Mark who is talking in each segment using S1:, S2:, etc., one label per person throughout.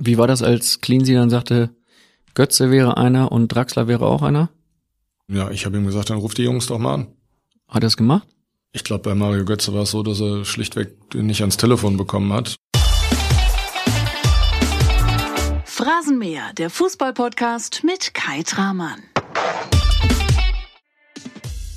S1: Wie war das, als Cleansy dann sagte, Götze wäre einer und Draxler wäre auch einer?
S2: Ja, ich habe ihm gesagt, dann ruf die Jungs doch mal an.
S1: Hat er es gemacht?
S2: Ich glaube, bei Mario Götze war es so, dass er schlichtweg nicht ans Telefon bekommen hat.
S3: Phrasenmäher, der Fußballpodcast mit Kai Tramann.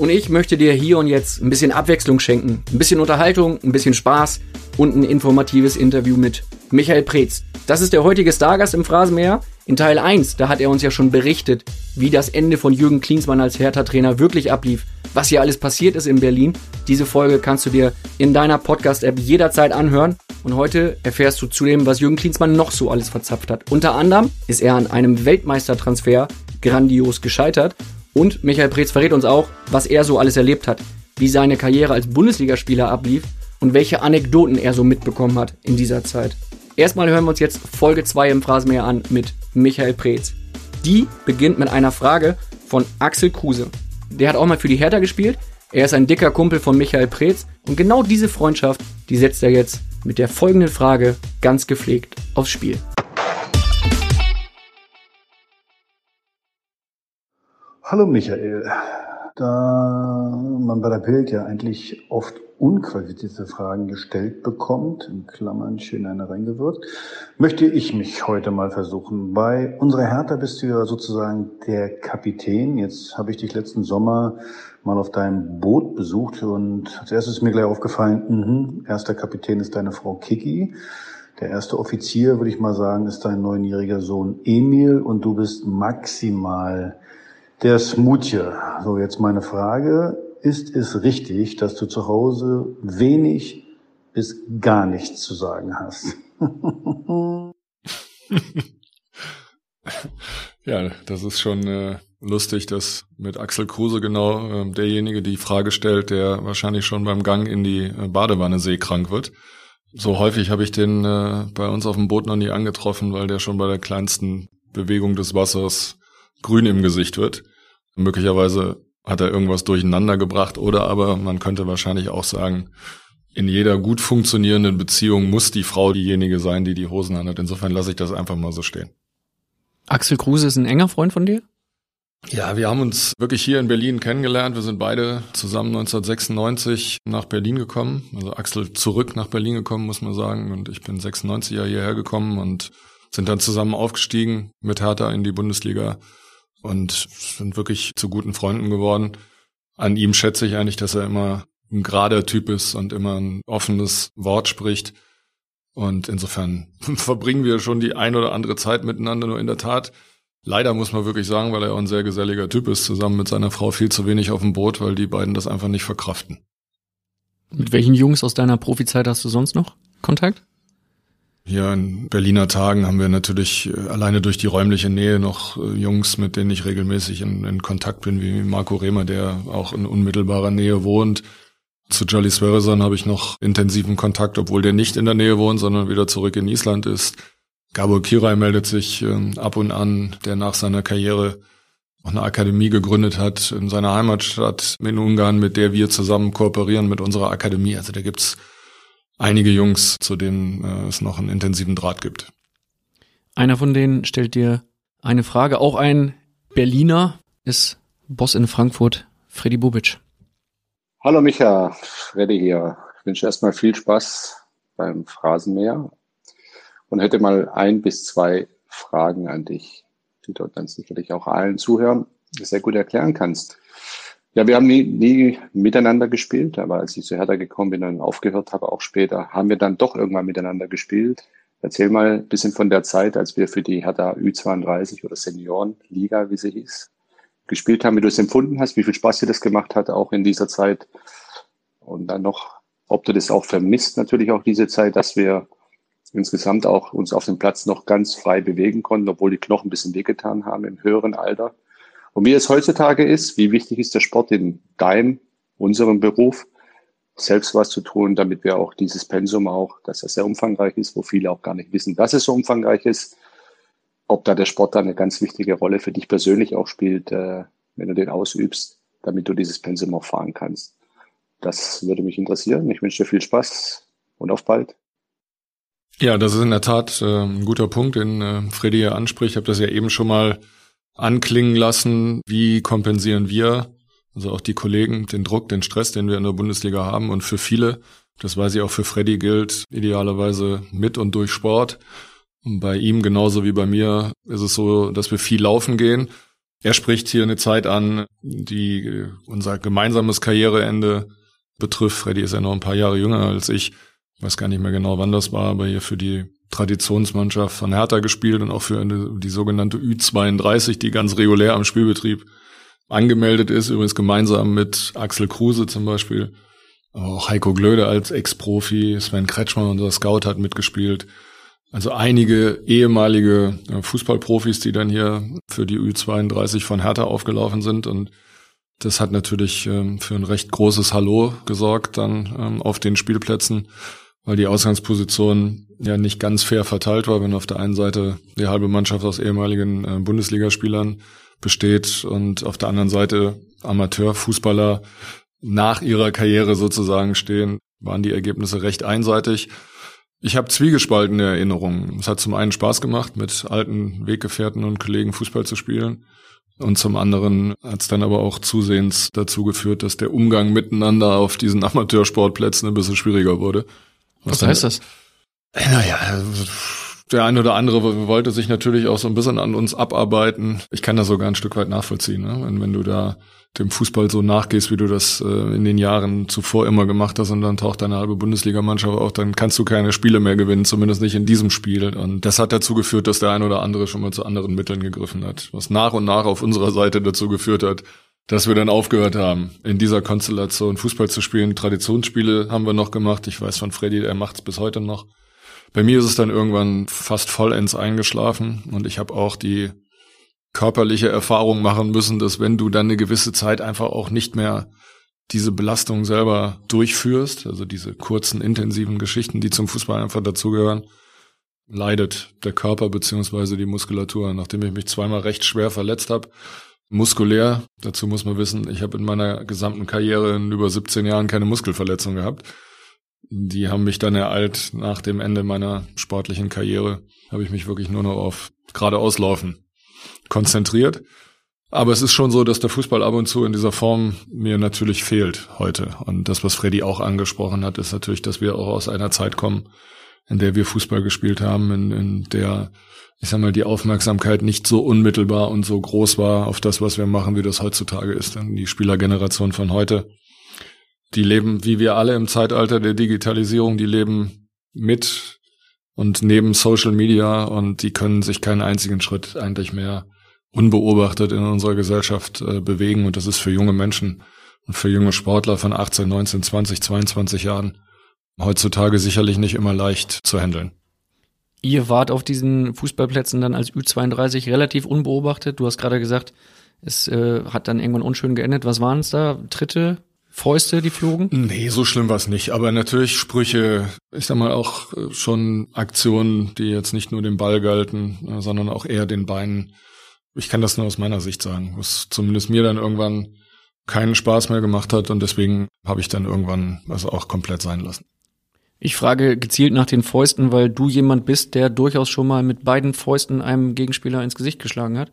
S1: Und ich möchte dir hier und jetzt ein bisschen Abwechslung schenken, ein bisschen Unterhaltung, ein bisschen Spaß und ein informatives Interview mit Michael Preetz. Das ist der heutige Stargast im Phrasenmäher. In Teil 1, da hat er uns ja schon berichtet, wie das Ende von Jürgen Klinsmann als Hertha-Trainer wirklich ablief, was hier alles passiert ist in Berlin. Diese Folge kannst du dir in deiner Podcast-App jederzeit anhören. Und heute erfährst du zudem, was Jürgen Klinsmann noch so alles verzapft hat. Unter anderem ist er an einem Weltmeistertransfer grandios gescheitert. Und Michael Preetz verrät uns auch, was er so alles erlebt hat, wie seine Karriere als Bundesligaspieler ablief und welche Anekdoten er so mitbekommen hat in dieser Zeit. Erstmal hören wir uns jetzt Folge 2 im Phrasenmäher an mit Michael Preetz. Die beginnt mit einer Frage von Axel Kruse. Der hat auch mal für die Hertha gespielt. Er ist ein dicker Kumpel von Michael Preetz. Und genau diese Freundschaft, die setzt er jetzt mit der folgenden Frage ganz gepflegt aufs Spiel.
S4: Hallo Michael. Da man bei der Bild ja eigentlich oft unqualifizierte Fragen gestellt bekommt, in Klammern schön eine reingewirkt, möchte ich mich heute mal versuchen. Bei unserer Hertha bist du ja sozusagen der Kapitän. Jetzt habe ich dich letzten Sommer mal auf deinem Boot besucht und als erstes ist mir gleich aufgefallen, mh, erster Kapitän ist deine Frau Kiki. Der erste Offizier, würde ich mal sagen, ist dein neunjähriger Sohn Emil und du bist maximal der Smoothie. So, jetzt meine Frage. Ist es richtig, dass du zu Hause wenig bis gar nichts zu sagen hast?
S2: ja, das ist schon äh, lustig, dass mit Axel Kruse genau äh, derjenige die Frage stellt, der wahrscheinlich schon beim Gang in die äh, Badewanne seekrank wird. So häufig habe ich den äh, bei uns auf dem Boot noch nie angetroffen, weil der schon bei der kleinsten Bewegung des Wassers grün im Gesicht wird. Möglicherweise hat er irgendwas durcheinander gebracht oder aber man könnte wahrscheinlich auch sagen, in jeder gut funktionierenden Beziehung muss die Frau diejenige sein, die die Hosen anhat. Insofern lasse ich das einfach mal so stehen.
S1: Axel Kruse ist ein enger Freund von dir?
S2: Ja, wir haben uns wirklich hier in Berlin kennengelernt. Wir sind beide zusammen 1996 nach Berlin gekommen. Also Axel zurück nach Berlin gekommen, muss man sagen. Und ich bin 96 Jahre hierher gekommen und sind dann zusammen aufgestiegen mit Hertha in die Bundesliga und sind wirklich zu guten Freunden geworden. An ihm schätze ich eigentlich, dass er immer ein gerader Typ ist und immer ein offenes Wort spricht. Und insofern verbringen wir schon die ein oder andere Zeit miteinander. Nur in der Tat, leider muss man wirklich sagen, weil er auch ein sehr geselliger Typ ist, zusammen mit seiner Frau viel zu wenig auf dem Boot, weil die beiden das einfach nicht verkraften.
S1: Mit welchen Jungs aus deiner Profizeit hast du sonst noch Kontakt?
S2: Hier in Berliner Tagen haben wir natürlich äh, alleine durch die räumliche Nähe noch äh, Jungs, mit denen ich regelmäßig in, in Kontakt bin, wie Marco Rehmer, der auch in unmittelbarer Nähe wohnt. Zu Jolly Sverreson habe ich noch intensiven Kontakt, obwohl der nicht in der Nähe wohnt, sondern wieder zurück in Island ist. Gabor Kirai meldet sich äh, ab und an, der nach seiner Karriere auch eine Akademie gegründet hat in seiner Heimatstadt in Ungarn, mit der wir zusammen kooperieren mit unserer Akademie. Also da gibt's einige Jungs, zu denen äh, es noch einen intensiven Draht gibt.
S1: Einer von denen stellt dir eine Frage. Auch ein Berliner ist Boss in Frankfurt, Freddy Bubic.
S5: Hallo Micha, Freddy hier. Ich wünsche erstmal viel Spaß beim Phrasenmäher und hätte mal ein bis zwei Fragen an dich, die du dann sicherlich auch allen Zuhören sehr gut erklären kannst. Ja, wir haben nie, nie miteinander gespielt, aber als ich zu Hertha gekommen bin und aufgehört habe, auch später, haben wir dann doch irgendwann miteinander gespielt. Erzähl mal ein bisschen von der Zeit, als wir für die Hertha Ü32 oder Seniorenliga, wie sie hieß, gespielt haben, wie du es empfunden hast, wie viel Spaß dir das gemacht hat, auch in dieser Zeit. Und dann noch, ob du das auch vermisst, natürlich auch diese Zeit, dass wir insgesamt auch uns auf dem Platz noch ganz frei bewegen konnten, obwohl die Knochen ein bisschen wehgetan haben im höheren Alter. Und wie es heutzutage ist, wie wichtig ist der Sport in deinem, unserem Beruf, selbst was zu tun, damit wir auch dieses Pensum auch, dass es sehr umfangreich ist, wo viele auch gar nicht wissen, dass es so umfangreich ist, ob da der Sport da eine ganz wichtige Rolle für dich persönlich auch spielt, äh, wenn du den ausübst, damit du dieses Pensum auch fahren kannst. Das würde mich interessieren. Ich wünsche dir viel Spaß und auf bald.
S2: Ja, das ist in der Tat äh, ein guter Punkt, den äh, Freddy hier anspricht. Ich habe das ja eben schon mal anklingen lassen. Wie kompensieren wir, also auch die Kollegen, den Druck, den Stress, den wir in der Bundesliga haben und für viele, das weiß ich auch für Freddy gilt, idealerweise mit und durch Sport. Und bei ihm genauso wie bei mir ist es so, dass wir viel laufen gehen. Er spricht hier eine Zeit an, die unser gemeinsames Karriereende betrifft. Freddy ist ja noch ein paar Jahre jünger als ich ich weiß gar nicht mehr genau, wann das war, aber hier für die Traditionsmannschaft von Hertha gespielt und auch für eine, die sogenannte Ü32, die ganz regulär am Spielbetrieb angemeldet ist, übrigens gemeinsam mit Axel Kruse zum Beispiel. Auch Heiko Glöde als Ex-Profi, Sven Kretschmann, unser Scout, hat mitgespielt. Also einige ehemalige Fußballprofis, die dann hier für die Ü32 von Hertha aufgelaufen sind. Und das hat natürlich ähm, für ein recht großes Hallo gesorgt dann ähm, auf den Spielplätzen weil die Ausgangsposition ja nicht ganz fair verteilt war, wenn auf der einen Seite die halbe Mannschaft aus ehemaligen äh, Bundesligaspielern besteht und auf der anderen Seite Amateurfußballer nach ihrer Karriere sozusagen stehen, waren die Ergebnisse recht einseitig. Ich habe zwiegespaltene Erinnerungen. Es hat zum einen Spaß gemacht, mit alten Weggefährten und Kollegen Fußball zu spielen. Und zum anderen hat es dann aber auch zusehends dazu geführt, dass der Umgang miteinander auf diesen Amateursportplätzen ein bisschen schwieriger wurde.
S1: Was, Was heißt das?
S2: Naja, der eine oder andere wollte sich natürlich auch so ein bisschen an uns abarbeiten. Ich kann das sogar ein Stück weit nachvollziehen, ne? wenn, wenn du da dem Fußball so nachgehst, wie du das äh, in den Jahren zuvor immer gemacht hast und dann taucht deine halbe Bundesligamannschaft auf, dann kannst du keine Spiele mehr gewinnen, zumindest nicht in diesem Spiel. Und das hat dazu geführt, dass der eine oder andere schon mal zu anderen Mitteln gegriffen hat, was nach und nach auf unserer Seite dazu geführt hat, dass wir dann aufgehört haben, in dieser Konstellation Fußball zu spielen. Traditionsspiele haben wir noch gemacht. Ich weiß von Freddy, er macht es bis heute noch. Bei mir ist es dann irgendwann fast vollends eingeschlafen und ich habe auch die körperliche Erfahrung machen müssen, dass wenn du dann eine gewisse Zeit einfach auch nicht mehr diese Belastung selber durchführst, also diese kurzen, intensiven Geschichten, die zum Fußball einfach dazugehören, leidet der Körper beziehungsweise die Muskulatur. Nachdem ich mich zweimal recht schwer verletzt habe, muskulär. Dazu muss man wissen, ich habe in meiner gesamten Karriere in über 17 Jahren keine Muskelverletzung gehabt. Die haben mich dann ereilt nach dem Ende meiner sportlichen Karriere. Habe ich mich wirklich nur noch auf geradeauslaufen konzentriert. Aber es ist schon so, dass der Fußball ab und zu in dieser Form mir natürlich fehlt heute. Und das, was Freddy auch angesprochen hat, ist natürlich, dass wir auch aus einer Zeit kommen, in der wir Fußball gespielt haben, in, in der ich sag mal, die Aufmerksamkeit nicht so unmittelbar und so groß war auf das, was wir machen, wie das heutzutage ist. Denn die Spielergeneration von heute, die leben, wie wir alle im Zeitalter der Digitalisierung, die leben mit und neben Social Media und die können sich keinen einzigen Schritt eigentlich mehr unbeobachtet in unserer Gesellschaft äh, bewegen. Und das ist für junge Menschen und für junge Sportler von 18, 19, 20, 22 Jahren heutzutage sicherlich nicht immer leicht zu handeln.
S1: Ihr wart auf diesen Fußballplätzen dann als Ü32 relativ unbeobachtet. Du hast gerade gesagt, es äh, hat dann irgendwann unschön geendet. Was waren es da? Tritte, Fäuste, die flogen?
S2: Nee, so schlimm war es nicht. Aber natürlich Sprüche, ich sag mal auch äh, schon Aktionen, die jetzt nicht nur den Ball galten, äh, sondern auch eher den Beinen. Ich kann das nur aus meiner Sicht sagen, was zumindest mir dann irgendwann keinen Spaß mehr gemacht hat und deswegen habe ich dann irgendwann also auch komplett sein lassen.
S1: Ich frage gezielt nach den Fäusten, weil du jemand bist, der durchaus schon mal mit beiden Fäusten einem Gegenspieler ins Gesicht geschlagen hat.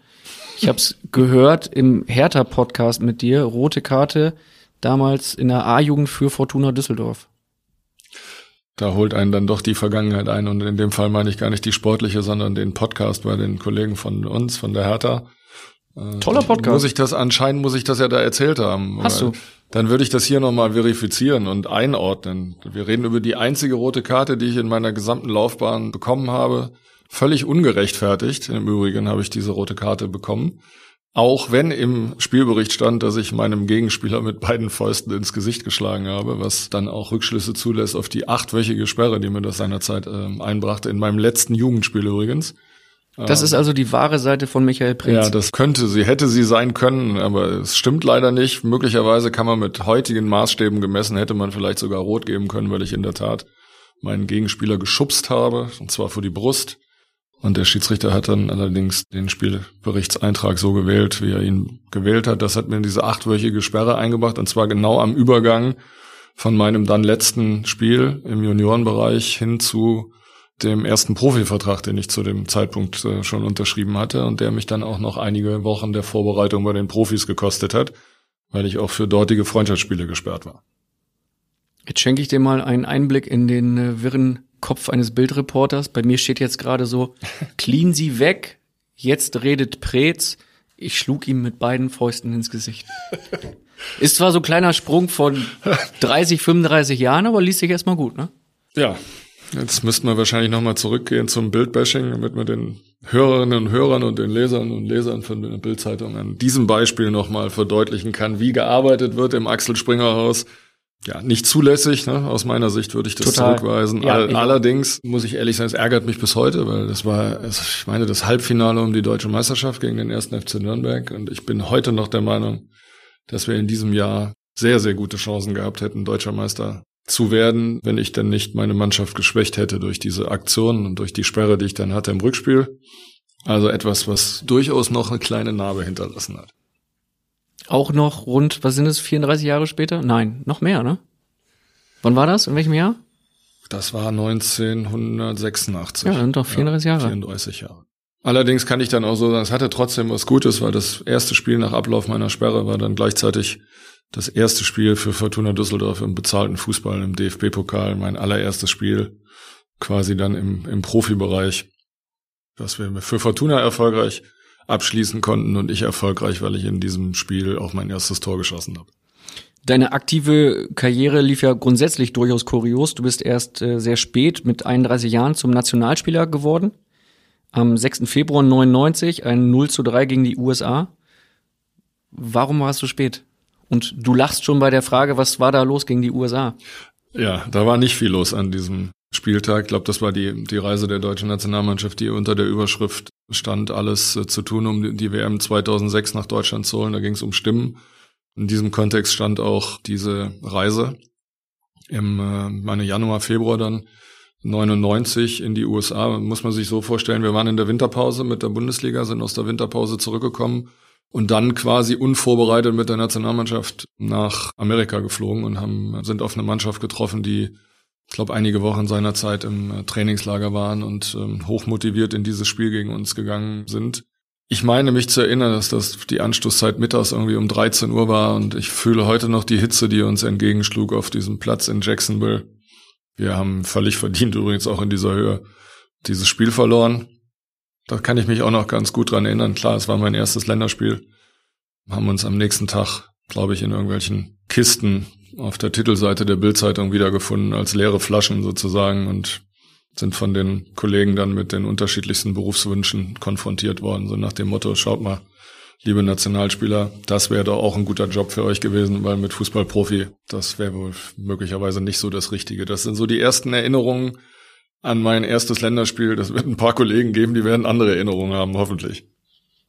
S1: Ich habe es gehört im Hertha-Podcast mit dir, rote Karte, damals in der A-Jugend für Fortuna Düsseldorf.
S2: Da holt einen dann doch die Vergangenheit ein und in dem Fall meine ich gar nicht die sportliche, sondern den Podcast bei den Kollegen von uns, von der Hertha.
S1: Äh, Toller Podcast.
S2: Muss ich das anscheinend, muss ich das ja da erzählt haben.
S1: Hast du?
S2: Dann würde ich das hier nochmal verifizieren und einordnen. Wir reden über die einzige rote Karte, die ich in meiner gesamten Laufbahn bekommen habe. Völlig ungerechtfertigt. Im Übrigen habe ich diese rote Karte bekommen. Auch wenn im Spielbericht stand, dass ich meinem Gegenspieler mit beiden Fäusten ins Gesicht geschlagen habe, was dann auch Rückschlüsse zulässt auf die achtwöchige Sperre, die mir das seinerzeit äh, einbrachte, in meinem letzten Jugendspiel übrigens.
S1: Das ist also die wahre Seite von Michael Prinz.
S2: Ja, das könnte sie, hätte sie sein können, aber es stimmt leider nicht. Möglicherweise kann man mit heutigen Maßstäben gemessen, hätte man vielleicht sogar rot geben können, weil ich in der Tat meinen Gegenspieler geschubst habe, und zwar vor die Brust. Und der Schiedsrichter hat dann allerdings den Spielberichtseintrag so gewählt, wie er ihn gewählt hat. Das hat mir diese achtwöchige Sperre eingebracht, und zwar genau am Übergang von meinem dann letzten Spiel im Juniorenbereich hin zu dem ersten Profivertrag, den ich zu dem Zeitpunkt äh, schon unterschrieben hatte und der mich dann auch noch einige Wochen der Vorbereitung bei den Profis gekostet hat, weil ich auch für dortige Freundschaftsspiele gesperrt war.
S1: Jetzt schenke ich dir mal einen Einblick in den äh, wirren Kopf eines Bildreporters. Bei mir steht jetzt gerade so, clean sie weg, jetzt redet Preetz. Ich schlug ihm mit beiden Fäusten ins Gesicht. Ist zwar so ein kleiner Sprung von 30, 35 Jahren, aber liest sich erstmal gut, ne?
S2: Ja, Jetzt müssten wir wahrscheinlich nochmal zurückgehen zum Bildbashing, damit wir den Hörerinnen und Hörern und den Lesern und Lesern von der Bildzeitung an diesem Beispiel nochmal verdeutlichen kann, wie gearbeitet wird im Axel Springer Haus. Ja, nicht zulässig, ne? aus meiner Sicht würde ich das Total. zurückweisen. Ja, All, allerdings muss ich ehrlich sagen, es ärgert mich bis heute, weil das war, also ich meine, das Halbfinale um die deutsche Meisterschaft gegen den ersten FC Nürnberg und ich bin heute noch der Meinung, dass wir in diesem Jahr sehr, sehr gute Chancen gehabt hätten, deutscher Meister zu werden, wenn ich dann nicht meine Mannschaft geschwächt hätte durch diese Aktionen und durch die Sperre, die ich dann hatte im Rückspiel. Also etwas, was durchaus noch eine kleine Narbe hinterlassen hat.
S1: Auch noch rund, was sind es, 34 Jahre später? Nein, noch mehr, ne? Wann war das? In welchem Jahr?
S2: Das war 1986. Ja,
S1: sind doch 34 ja, Jahre.
S2: 34 Jahre. Allerdings kann ich dann auch so sagen, es hatte trotzdem was Gutes, weil das erste Spiel nach Ablauf meiner Sperre war dann gleichzeitig das erste Spiel für Fortuna Düsseldorf im bezahlten Fußball im DFB-Pokal, mein allererstes Spiel quasi dann im, im Profibereich, dass wir für Fortuna erfolgreich abschließen konnten und ich erfolgreich, weil ich in diesem Spiel auch mein erstes Tor geschossen habe.
S1: Deine aktive Karriere lief ja grundsätzlich durchaus kurios. Du bist erst äh, sehr spät mit 31 Jahren zum Nationalspieler geworden. Am 6. Februar 99 ein 0 zu 3 gegen die USA. Warum warst du spät? Und du lachst schon bei der Frage, was war da los gegen die USA?
S2: Ja, da war nicht viel los an diesem Spieltag. Ich glaube, das war die, die Reise der deutschen Nationalmannschaft, die unter der Überschrift stand, alles äh, zu tun, um die WM 2006 nach Deutschland zu holen. Da ging es um Stimmen. In diesem Kontext stand auch diese Reise im äh, meine Januar, Februar dann 99 in die USA. Muss man sich so vorstellen, wir waren in der Winterpause mit der Bundesliga, sind aus der Winterpause zurückgekommen und dann quasi unvorbereitet mit der Nationalmannschaft nach Amerika geflogen und haben sind auf eine Mannschaft getroffen, die ich glaube einige Wochen seiner Zeit im äh, Trainingslager waren und ähm, hochmotiviert in dieses Spiel gegen uns gegangen sind. Ich meine mich zu erinnern, dass das die Anstoßzeit mittags irgendwie um 13 Uhr war und ich fühle heute noch die Hitze, die uns entgegenschlug auf diesem Platz in Jacksonville. Wir haben völlig verdient übrigens auch in dieser Höhe dieses Spiel verloren. Da kann ich mich auch noch ganz gut dran erinnern. Klar, es war mein erstes Länderspiel. Haben uns am nächsten Tag, glaube ich, in irgendwelchen Kisten auf der Titelseite der Bildzeitung wiedergefunden, als leere Flaschen sozusagen und sind von den Kollegen dann mit den unterschiedlichsten Berufswünschen konfrontiert worden. So nach dem Motto, schaut mal, liebe Nationalspieler, das wäre doch auch ein guter Job für euch gewesen, weil mit Fußballprofi, das wäre wohl möglicherweise nicht so das Richtige. Das sind so die ersten Erinnerungen, an mein erstes Länderspiel. Das wird ein paar Kollegen geben, die werden andere Erinnerungen haben, hoffentlich.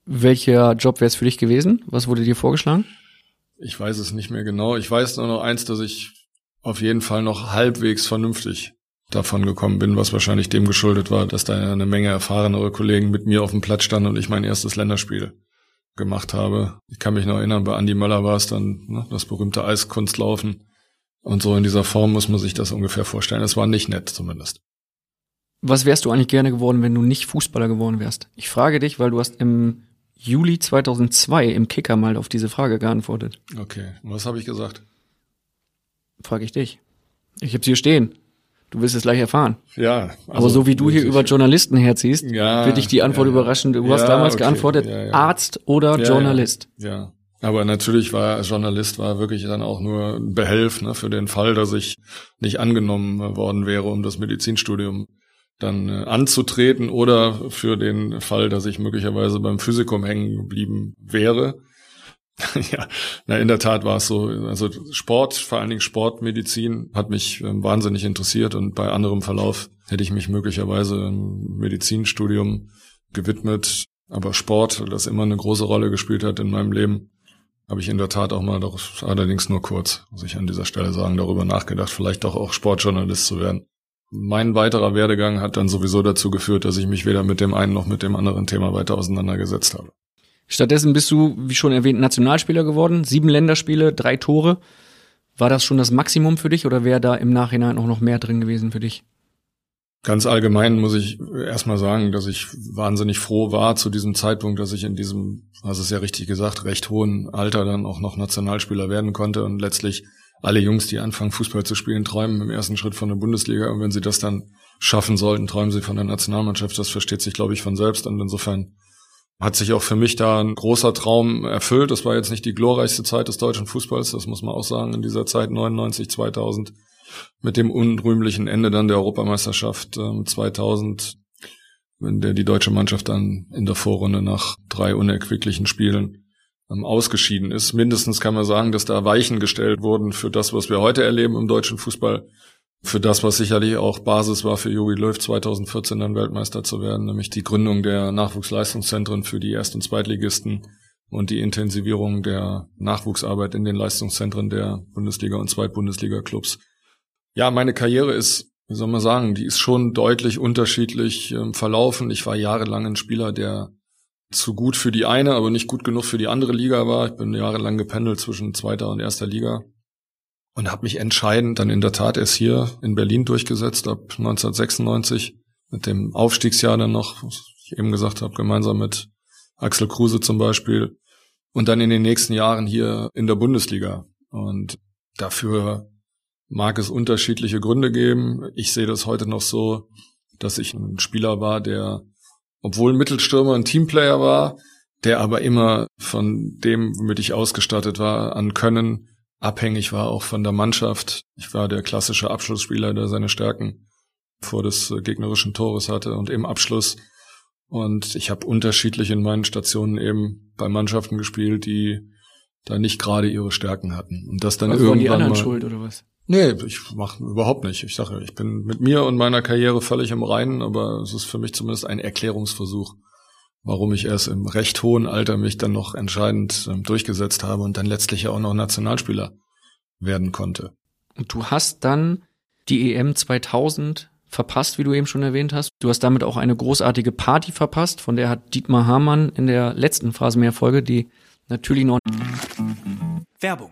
S1: Welcher Job wäre es für dich gewesen? Was wurde dir vorgeschlagen?
S2: Ich weiß es nicht mehr genau. Ich weiß nur noch eins, dass ich auf jeden Fall noch halbwegs vernünftig davon gekommen bin, was wahrscheinlich dem geschuldet war, dass da eine Menge erfahrenere Kollegen mit mir auf dem Platz standen und ich mein erstes Länderspiel gemacht habe. Ich kann mich noch erinnern, bei Andy Möller war es dann ne, das berühmte Eiskunstlaufen. Und so in dieser Form muss man sich das ungefähr vorstellen. Es war nicht nett zumindest.
S1: Was wärst du eigentlich gerne geworden, wenn du nicht Fußballer geworden wärst? Ich frage dich, weil du hast im Juli 2002 im Kicker mal auf diese Frage geantwortet.
S2: Okay, was habe ich gesagt?
S1: Frage ich dich. Ich hab's hier stehen. Du wirst es gleich erfahren.
S2: Ja.
S1: Also Aber so wie du hier über Journalisten herziehst, ja, wird dich die Antwort ja, überraschen. Du ja, hast damals okay, geantwortet, Arzt oder Journalist.
S2: Ja, Aber natürlich war Journalist war wirklich dann auch nur ein Behelf ne, für den Fall, dass ich nicht angenommen worden wäre, um das Medizinstudium dann äh, anzutreten oder für den Fall, dass ich möglicherweise beim Physikum hängen geblieben wäre. ja, na, in der Tat war es so. Also Sport, vor allen Dingen Sportmedizin, hat mich äh, wahnsinnig interessiert und bei anderem Verlauf hätte ich mich möglicherweise im Medizinstudium gewidmet. Aber Sport, das immer eine große Rolle gespielt hat in meinem Leben, habe ich in der Tat auch mal, allerdings nur kurz, muss ich an dieser Stelle sagen, darüber nachgedacht, vielleicht doch auch Sportjournalist zu werden mein weiterer Werdegang hat dann sowieso dazu geführt, dass ich mich weder mit dem einen noch mit dem anderen Thema weiter auseinandergesetzt habe.
S1: Stattdessen bist du, wie schon erwähnt, Nationalspieler geworden. Sieben Länderspiele, drei Tore. War das schon das Maximum für dich oder wäre da im Nachhinein auch noch mehr drin gewesen für dich?
S2: Ganz allgemein muss ich erstmal sagen, dass ich wahnsinnig froh war zu diesem Zeitpunkt, dass ich in diesem, hast es ja richtig gesagt, recht hohen Alter dann auch noch Nationalspieler werden konnte und letztlich alle Jungs, die anfangen, Fußball zu spielen, träumen im ersten Schritt von der Bundesliga und wenn sie das dann schaffen sollten, träumen sie von der Nationalmannschaft. Das versteht sich, glaube ich, von selbst und insofern hat sich auch für mich da ein großer Traum erfüllt. Das war jetzt nicht die glorreichste Zeit des deutschen Fußballs, das muss man auch sagen, in dieser Zeit 99, 2000 mit dem unrühmlichen Ende dann der Europameisterschaft äh, 2000, wenn der die deutsche Mannschaft dann in der Vorrunde nach drei unerquicklichen Spielen ähm, ausgeschieden ist. Mindestens kann man sagen, dass da Weichen gestellt wurden für das, was wir heute erleben im deutschen Fußball, für das, was sicherlich auch Basis war für Jogi Löw 2014 dann Weltmeister zu werden, nämlich die Gründung der Nachwuchsleistungszentren für die Erst- und Zweitligisten und die Intensivierung der Nachwuchsarbeit in den Leistungszentren der Bundesliga und Zweitbundesliga-Clubs. Ja, meine Karriere ist, wie soll man sagen, die ist schon deutlich unterschiedlich äh, verlaufen. Ich war jahrelang ein Spieler, der zu gut für die eine, aber nicht gut genug für die andere Liga war. Ich bin jahrelang gependelt zwischen zweiter und erster Liga und habe mich entscheidend dann in der Tat erst hier in Berlin durchgesetzt, ab 1996 mit dem Aufstiegsjahr dann noch, was ich eben gesagt habe, gemeinsam mit Axel Kruse zum Beispiel und dann in den nächsten Jahren hier in der Bundesliga. Und dafür mag es unterschiedliche Gründe geben. Ich sehe das heute noch so, dass ich ein Spieler war, der, obwohl Mittelstürmer ein Teamplayer war, der aber immer von dem, womit ich ausgestattet war, an Können abhängig war, auch von der Mannschaft. Ich war der klassische Abschlussspieler, der seine Stärken vor des gegnerischen Tores hatte und im Abschluss. Und ich habe unterschiedlich in meinen Stationen eben bei Mannschaften gespielt, die da nicht gerade ihre Stärken hatten. Und das dann
S1: was
S2: irgendwann
S1: die anderen
S2: mal,
S1: schuld oder was?
S2: Nee, ich mache überhaupt nicht. Ich sage, ich bin mit mir und meiner Karriere völlig im Reinen, aber es ist für mich zumindest ein Erklärungsversuch, warum ich erst im recht hohen Alter mich dann noch entscheidend ähm, durchgesetzt habe und dann letztlich ja auch noch Nationalspieler werden konnte.
S1: Und du hast dann die EM 2000 verpasst, wie du eben schon erwähnt hast. Du hast damit auch eine großartige Party verpasst, von der hat Dietmar Hamann in der letzten Phrasenmeer-Folge, die natürlich noch
S6: Werbung.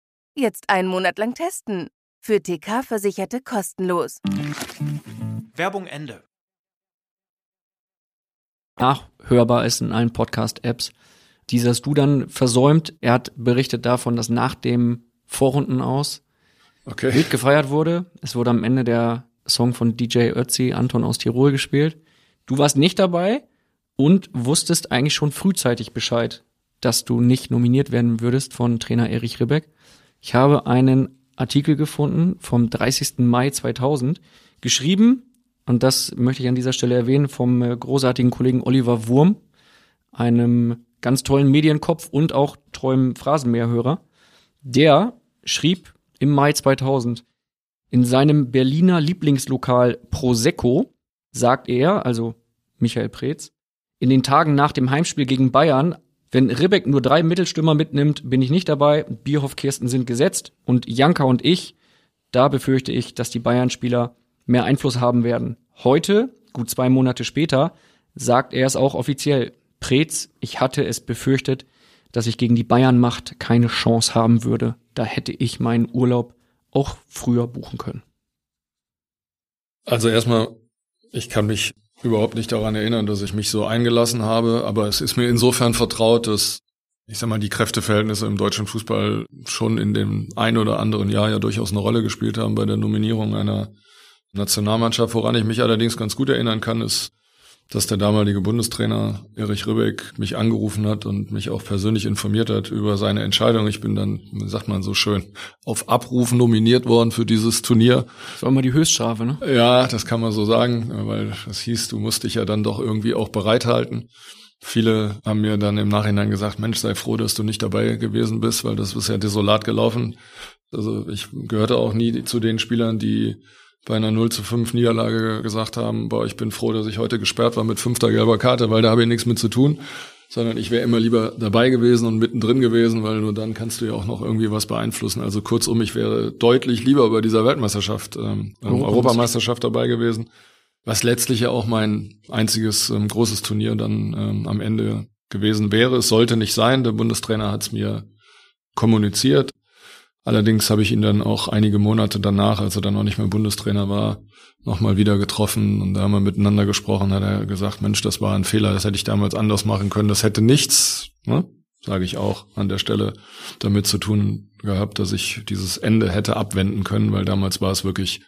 S7: Jetzt einen Monat lang testen. Für TK-Versicherte kostenlos.
S6: Werbung Ende.
S1: nachhörbar ist in allen Podcast-Apps. Dieser hast du dann versäumt. Er hat berichtet davon, dass nach dem Vorrunden aus
S2: Okay.
S1: wild gefeiert wurde. Es wurde am Ende der Song von DJ Ötzi, Anton aus Tirol, gespielt. Du warst nicht dabei und wusstest eigentlich schon frühzeitig Bescheid, dass du nicht nominiert werden würdest von Trainer Erich Ribbeck. Ich habe einen Artikel gefunden vom 30. Mai 2000, geschrieben, und das möchte ich an dieser Stelle erwähnen, vom äh, großartigen Kollegen Oliver Wurm, einem ganz tollen Medienkopf und auch treuen Phrasenmeerhörer. Der schrieb im Mai 2000 in seinem Berliner Lieblingslokal Prosecco, sagt er, also Michael Preetz, in den Tagen nach dem Heimspiel gegen Bayern, wenn Ribbeck nur drei Mittelstürmer mitnimmt, bin ich nicht dabei, Bierhoff Kirsten sind gesetzt und Janka und ich, da befürchte ich, dass die Bayern-Spieler mehr Einfluss haben werden. Heute, gut zwei Monate später, sagt er es auch offiziell. Preetz, ich hatte es befürchtet, dass ich gegen die Bayern-Macht keine Chance haben würde. Da hätte ich meinen Urlaub auch früher buchen können.
S2: Also erstmal, ich kann mich überhaupt nicht daran erinnern, dass ich mich so eingelassen habe, aber es ist mir insofern vertraut, dass ich sag mal, die Kräfteverhältnisse im deutschen Fußball schon in dem ein oder anderen Jahr ja durchaus eine Rolle gespielt haben bei der Nominierung einer Nationalmannschaft. Woran ich mich allerdings ganz gut erinnern kann, ist, dass der damalige Bundestrainer Erich Ribbeck mich angerufen hat und mich auch persönlich informiert hat über seine Entscheidung. Ich bin dann, wie sagt man so schön, auf Abruf nominiert worden für dieses Turnier.
S1: Das war immer die Höchststrafe, ne?
S2: Ja, das kann man so sagen, weil das hieß, du musst dich ja dann doch irgendwie auch bereithalten. Viele haben mir dann im Nachhinein gesagt, Mensch, sei froh, dass du nicht dabei gewesen bist, weil das ist ja desolat gelaufen. Also ich gehörte auch nie zu den Spielern, die bei einer 0 zu 5 Niederlage gesagt haben, boah, ich bin froh, dass ich heute gesperrt war mit fünfter gelber Karte, weil da habe ich nichts mit zu tun sondern ich wäre immer lieber dabei gewesen und mittendrin gewesen, weil nur dann kannst du ja auch noch irgendwie was beeinflussen. Also kurzum, ich wäre deutlich lieber bei dieser Weltmeisterschaft, ähm, Europameisterschaft, Europameisterschaft dabei gewesen, was letztlich ja auch mein einziges ähm, großes Turnier dann ähm, am Ende gewesen wäre. Es sollte nicht sein, der Bundestrainer hat es mir kommuniziert. Allerdings habe ich ihn dann auch einige Monate danach, als er dann noch nicht mehr Bundestrainer war, nochmal wieder getroffen und da haben wir miteinander gesprochen, hat er gesagt, Mensch, das war ein Fehler, das hätte ich damals anders machen können, das hätte nichts, ne, sage ich auch an der Stelle, damit zu tun gehabt, dass ich dieses Ende hätte abwenden können, weil damals war es wirklich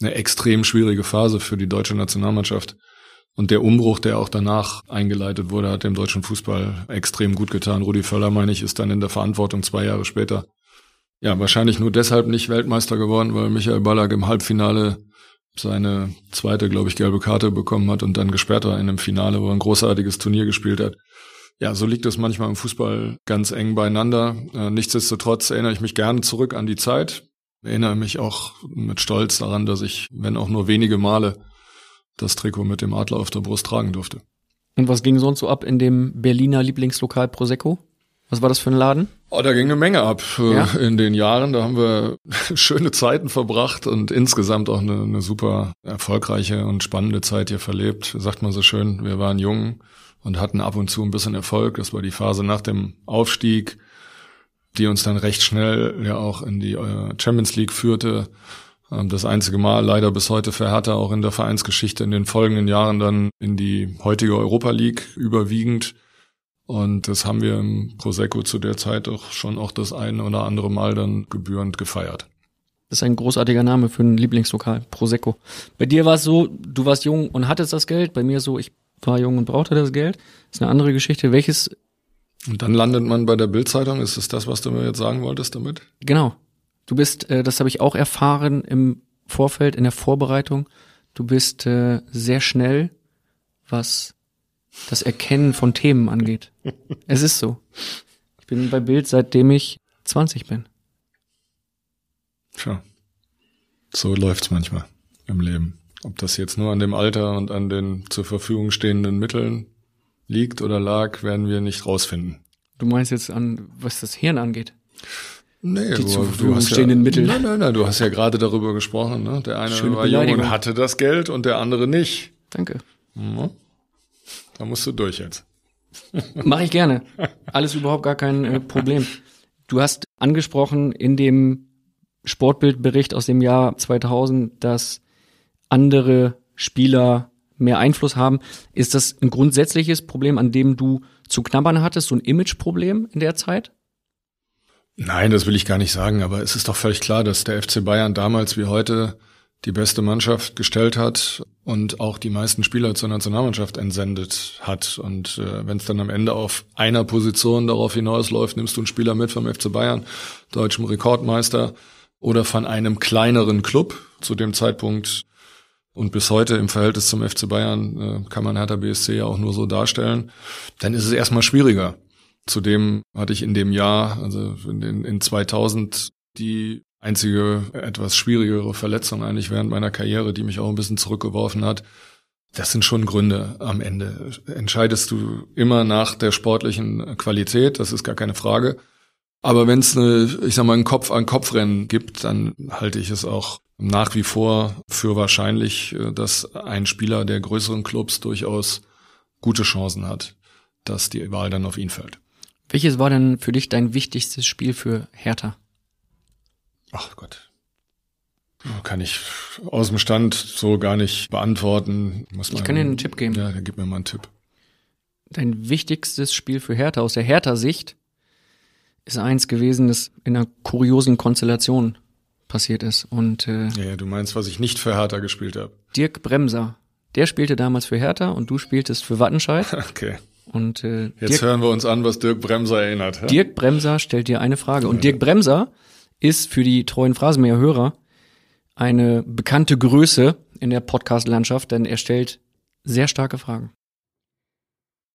S2: eine extrem schwierige Phase für die deutsche Nationalmannschaft. Und der Umbruch, der auch danach eingeleitet wurde, hat dem deutschen Fußball extrem gut getan. Rudi Völler, meine ich, ist dann in der Verantwortung zwei Jahre später. Ja, wahrscheinlich nur deshalb nicht Weltmeister geworden, weil Michael Ballack im Halbfinale seine zweite, glaube ich, gelbe Karte bekommen hat und dann gesperrt war in einem Finale, wo er ein großartiges Turnier gespielt hat. Ja, so liegt es manchmal im Fußball ganz eng beieinander. Äh, nichtsdestotrotz erinnere ich mich gerne zurück an die Zeit. Erinnere mich auch mit Stolz daran, dass ich, wenn auch nur wenige Male, das Trikot mit dem Adler auf der Brust tragen durfte.
S1: Und was ging sonst so ab in dem Berliner Lieblingslokal Prosecco? Was war das für ein Laden?
S2: Oh, da ging eine Menge ab äh, ja? in den Jahren. Da haben wir schöne Zeiten verbracht und insgesamt auch eine, eine super erfolgreiche und spannende Zeit hier verlebt. Sagt man so schön, wir waren jung und hatten ab und zu ein bisschen Erfolg. Das war die Phase nach dem Aufstieg, die uns dann recht schnell ja auch in die äh, Champions League führte. Ähm, das einzige Mal leider bis heute für Hertha auch in der Vereinsgeschichte in den folgenden Jahren dann in die heutige Europa League überwiegend. Und das haben wir im Prosecco zu der Zeit auch schon auch das eine oder andere Mal dann gebührend gefeiert.
S1: Das ist ein großartiger Name für ein Lieblingslokal, Prosecco. Bei dir war es so, du warst jung und hattest das Geld. Bei mir so, ich war jung und brauchte das Geld. Das ist eine andere Geschichte. Welches?
S2: Und dann landet man bei der Bildzeitung. Ist es das, was du mir jetzt sagen wolltest damit?
S1: Genau. Du bist, äh, das habe ich auch erfahren im Vorfeld, in der Vorbereitung. Du bist äh, sehr schnell, was das Erkennen von Themen angeht. es ist so. Ich bin bei Bild, seitdem ich 20 bin.
S2: Tja. So läuft's manchmal im Leben. Ob das jetzt nur an dem Alter und an den zur Verfügung stehenden Mitteln liegt oder lag, werden wir nicht rausfinden.
S1: Du meinst jetzt an, was das Hirn angeht?
S2: Nee,
S1: die zur Verfügung stehenden
S2: ja,
S1: Mittel.
S2: Nein, nein, nein, du hast ja gerade darüber gesprochen. Ne? Der eine
S1: Schöne
S2: war jung und hatte das Geld und der andere nicht.
S1: Danke.
S2: Mhm. Da musst du durch jetzt.
S1: Mache ich gerne. Alles überhaupt gar kein äh, Problem. Du hast angesprochen in dem Sportbildbericht aus dem Jahr 2000, dass andere Spieler mehr Einfluss haben. Ist das ein grundsätzliches Problem, an dem du zu knabbern hattest, so ein Imageproblem in der Zeit?
S2: Nein, das will ich gar nicht sagen, aber es ist doch völlig klar, dass der FC Bayern damals wie heute die beste Mannschaft gestellt hat und auch die meisten Spieler zur Nationalmannschaft entsendet hat. Und äh, wenn es dann am Ende auf einer Position darauf hinausläuft, nimmst du einen Spieler mit vom FC Bayern, deutschem Rekordmeister, oder von einem kleineren Club zu dem Zeitpunkt und bis heute im Verhältnis zum FC Bayern äh, kann man Hertha BSC ja auch nur so darstellen, dann ist es erstmal schwieriger. Zudem hatte ich in dem Jahr, also in, in 2000, die einzige etwas schwierigere Verletzung eigentlich während meiner Karriere, die mich auch ein bisschen zurückgeworfen hat. Das sind schon Gründe am Ende. Entscheidest du immer nach der sportlichen Qualität, das ist gar keine Frage. Aber wenn es eine, ich sag mal, ein Kopf an Kopfrennen gibt, dann halte ich es auch nach wie vor für wahrscheinlich, dass ein Spieler der größeren Clubs durchaus gute Chancen hat, dass die Wahl dann auf ihn fällt.
S1: Welches war denn für dich dein wichtigstes Spiel für Hertha?
S2: Ach Gott. Kann ich aus dem Stand so gar nicht beantworten. Muss
S1: ich kann dir einen Tipp geben.
S2: Ja, dann gib mir mal einen Tipp.
S1: Dein wichtigstes Spiel für Hertha aus der Hertha-Sicht ist eins gewesen, das in einer kuriosen Konstellation passiert ist. Und äh,
S2: ja, ja, du meinst, was ich nicht für Hertha gespielt habe.
S1: Dirk Bremser, der spielte damals für Hertha und du spieltest für Wattenscheid.
S2: Okay.
S1: Und äh,
S2: Jetzt
S1: Dirk,
S2: hören wir uns an, was Dirk Bremser erinnert. hä?
S1: Dirk Bremser stellt dir eine Frage. Und Dirk Bremser ist für die treuen Phrasenmäher-Hörer eine bekannte Größe in der Podcast-Landschaft, denn er stellt sehr starke Fragen.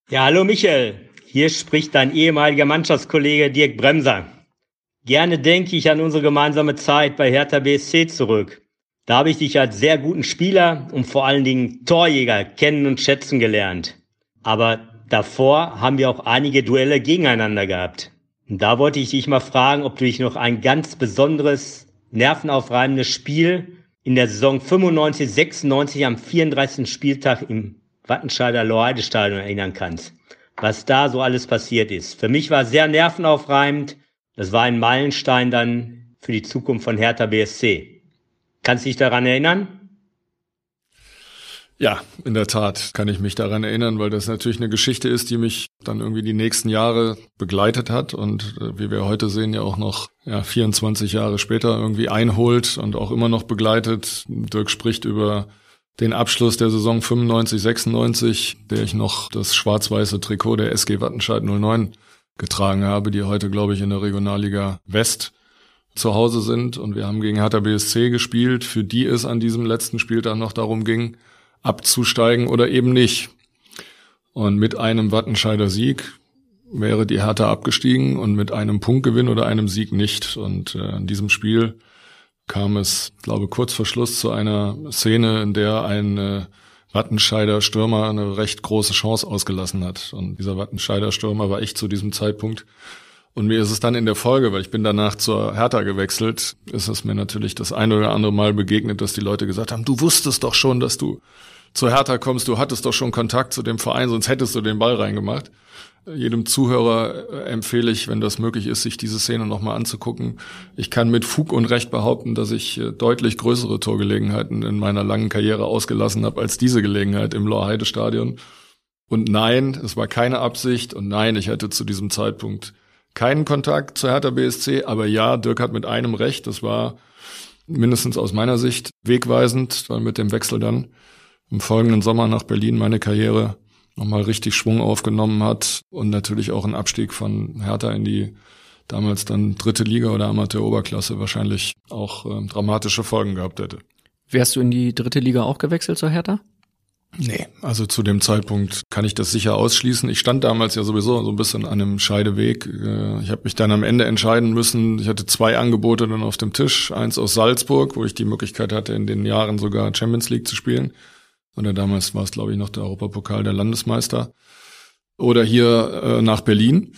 S8: Ja, hallo Michael. Hier spricht dein ehemaliger Mannschaftskollege Dirk Bremser. Gerne denke ich an unsere gemeinsame Zeit bei Hertha BSC zurück. Da habe ich dich als sehr guten Spieler und vor allen Dingen Torjäger kennen und schätzen gelernt. Aber davor haben wir auch einige Duelle gegeneinander gehabt. Und da wollte ich dich mal fragen, ob du dich noch ein ganz besonderes, nervenaufreibendes Spiel in der Saison 95, 96 am 34. Spieltag im Wattenscheider Loheide-Stadion erinnern kannst. Was da so alles passiert ist. Für mich war sehr nervenaufreibend. Das war ein Meilenstein dann für die Zukunft von Hertha BSC. Kannst du dich daran erinnern?
S2: Ja, in der Tat kann ich mich daran erinnern, weil das natürlich eine Geschichte ist, die mich dann irgendwie die nächsten Jahre begleitet hat und äh, wie wir heute sehen, ja auch noch ja, 24 Jahre später irgendwie einholt und auch immer noch begleitet. Dirk spricht über den Abschluss der Saison 95, 96, der ich noch das schwarz-weiße Trikot der SG Wattenscheid 09 getragen habe, die heute, glaube ich, in der Regionalliga West zu Hause sind. Und wir haben gegen Hertha BSC gespielt, für die es an diesem letzten Spieltag noch darum ging, abzusteigen oder eben nicht. Und mit einem Wattenscheider Sieg wäre die Hertha abgestiegen und mit einem Punktgewinn oder einem Sieg nicht. Und äh, in diesem Spiel kam es, glaube kurz vor Schluss zu einer Szene, in der ein äh, Wattenscheider Stürmer eine recht große Chance ausgelassen hat. Und dieser Wattenscheider Stürmer war ich zu diesem Zeitpunkt. Und mir ist es dann in der Folge, weil ich bin danach zur Hertha gewechselt, ist es mir natürlich das eine oder andere Mal begegnet, dass die Leute gesagt haben, du wusstest doch schon, dass du zur Hertha kommst, du hattest doch schon Kontakt zu dem Verein, sonst hättest du den Ball reingemacht. Jedem Zuhörer äh, empfehle ich, wenn das möglich ist, sich diese Szene nochmal anzugucken. Ich kann mit Fug und Recht behaupten, dass ich äh, deutlich größere Torgelegenheiten in meiner langen Karriere ausgelassen habe als diese Gelegenheit im Lorheide-Stadion. Und nein, es war keine Absicht und nein, ich hatte zu diesem Zeitpunkt keinen Kontakt zur Hertha BSC, aber ja, Dirk hat mit einem recht, das war mindestens aus meiner Sicht wegweisend, weil mit dem Wechsel dann im folgenden Sommer nach Berlin meine Karriere nochmal richtig Schwung aufgenommen hat und natürlich auch ein Abstieg von Hertha in die damals dann dritte Liga oder Amateur-Oberklasse wahrscheinlich auch äh, dramatische Folgen gehabt hätte.
S1: Wärst du in die dritte Liga auch gewechselt zur Hertha?
S2: Nee, also zu dem Zeitpunkt kann ich das sicher ausschließen. Ich stand damals ja sowieso so ein bisschen an einem Scheideweg. Äh, ich habe mich dann am Ende entscheiden müssen. Ich hatte zwei Angebote dann auf dem Tisch. Eins aus Salzburg, wo ich die Möglichkeit hatte, in den Jahren sogar Champions League zu spielen. Oder damals war es, glaube ich, noch der Europapokal der Landesmeister. Oder hier äh, nach Berlin.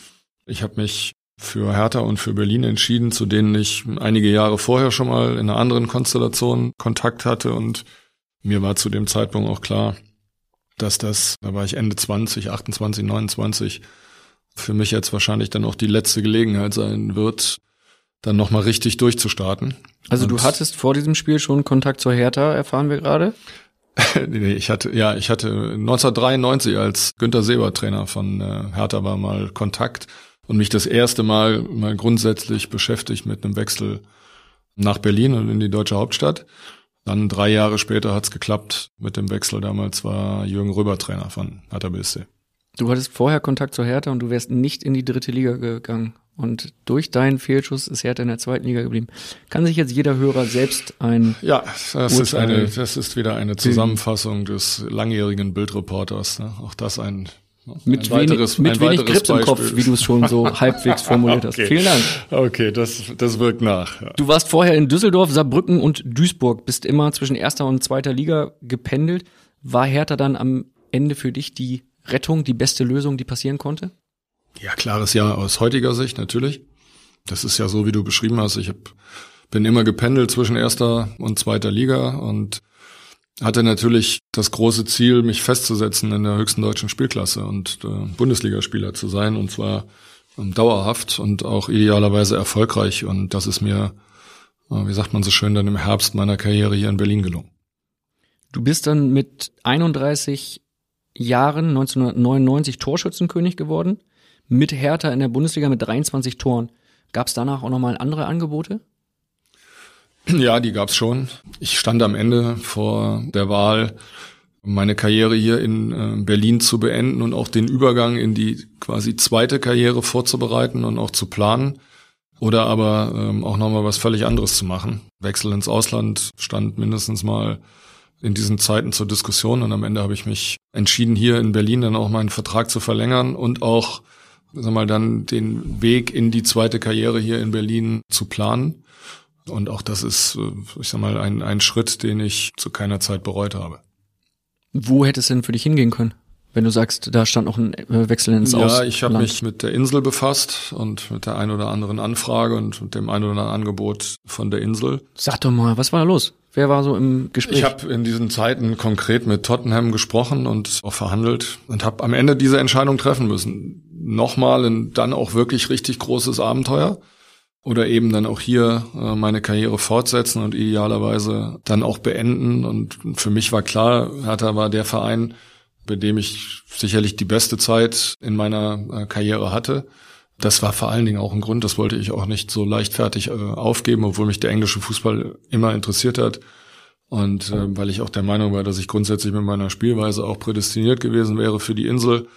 S2: Ich habe mich für Hertha und für Berlin entschieden, zu denen ich einige Jahre vorher schon mal in einer anderen Konstellation Kontakt hatte. Und mir war zu dem Zeitpunkt auch klar, dass das, da war ich Ende 20, 28, 29, für mich jetzt wahrscheinlich dann auch die letzte Gelegenheit sein wird, dann nochmal richtig durchzustarten.
S1: Also und du hattest vor diesem Spiel schon Kontakt zur Hertha, erfahren wir gerade?
S2: nee, ich hatte, ja, ich hatte 1993 als Günter Seber Trainer von äh, Hertha war mal Kontakt und mich das erste Mal mal grundsätzlich beschäftigt mit einem Wechsel nach Berlin und in die deutsche Hauptstadt. Dann drei Jahre später hat's geklappt mit dem Wechsel. Damals war Jürgen Röber Trainer von Hertha BSC.
S1: Du hattest vorher Kontakt zur Hertha und du wärst nicht in die dritte Liga gegangen. Und durch deinen Fehlschuss ist Hertha in der zweiten Liga geblieben. Kann sich jetzt jeder Hörer selbst ein
S2: Ja, das Urteil ist eine, das ist wieder eine Zusammenfassung des langjährigen Bildreporters. Ne? Auch das ein
S1: mit ein weiteres, wenig, mit wenig Grips im Kopf, wie du es schon so halbwegs formuliert hast. Vielen Dank.
S2: Okay, das, das wirkt nach.
S1: Ja. Du warst vorher in Düsseldorf, Saarbrücken und Duisburg, bist immer zwischen erster und zweiter Liga gependelt. War Hertha dann am Ende für dich die Rettung, die beste Lösung, die passieren konnte?
S2: Ja, klares Ja aus heutiger Sicht natürlich. Das ist ja so, wie du beschrieben hast. Ich hab, bin immer gependelt zwischen erster und zweiter Liga und hatte natürlich das große Ziel, mich festzusetzen in der höchsten deutschen Spielklasse und äh, Bundesligaspieler zu sein und zwar ähm, dauerhaft und auch idealerweise erfolgreich. Und das ist mir, äh, wie sagt man so schön, dann im Herbst meiner Karriere hier in Berlin gelungen.
S1: Du bist dann mit 31 Jahren 1999 Torschützenkönig geworden mit Hertha in der Bundesliga mit 23 Toren. Gab es danach auch nochmal andere Angebote?
S2: Ja, die gab's schon. Ich stand am Ende vor der Wahl, meine Karriere hier in äh, Berlin zu beenden und auch den Übergang in die quasi zweite Karriere vorzubereiten und auch zu planen. Oder aber ähm, auch nochmal was völlig anderes zu machen. Wechsel ins Ausland stand mindestens mal in diesen Zeiten zur Diskussion und am Ende habe ich mich entschieden, hier in Berlin dann auch meinen Vertrag zu verlängern und auch sag mal, dann den Weg in die zweite Karriere hier in Berlin zu planen. Und auch das ist, äh, ich sag mal, ein, ein Schritt, den ich zu keiner Zeit bereut habe.
S1: Wo hätte es denn für dich hingehen können? Wenn du sagst, da stand noch ein äh, Wechsel ins
S2: ja,
S1: Aus.
S2: Ja, ich habe mich mit der Insel befasst und mit der ein oder anderen Anfrage und mit dem ein oder anderen Angebot von der Insel.
S1: Sag doch mal, was war da los? Wer war so im Gespräch?
S2: Ich habe in diesen Zeiten konkret mit Tottenham gesprochen und auch verhandelt und habe am Ende diese Entscheidung treffen müssen. Nochmal ein dann auch wirklich richtig großes Abenteuer oder eben dann auch hier äh, meine Karriere fortsetzen und idealerweise dann auch beenden. Und für mich war klar, Hertha war der Verein, bei dem ich sicherlich die beste Zeit in meiner äh, Karriere hatte. Das war vor allen Dingen auch ein Grund, das wollte ich auch nicht so leichtfertig äh, aufgeben, obwohl mich der englische Fußball immer interessiert hat. Und äh, weil ich auch der Meinung war, dass ich grundsätzlich mit meiner Spielweise auch prädestiniert gewesen wäre für die Insel.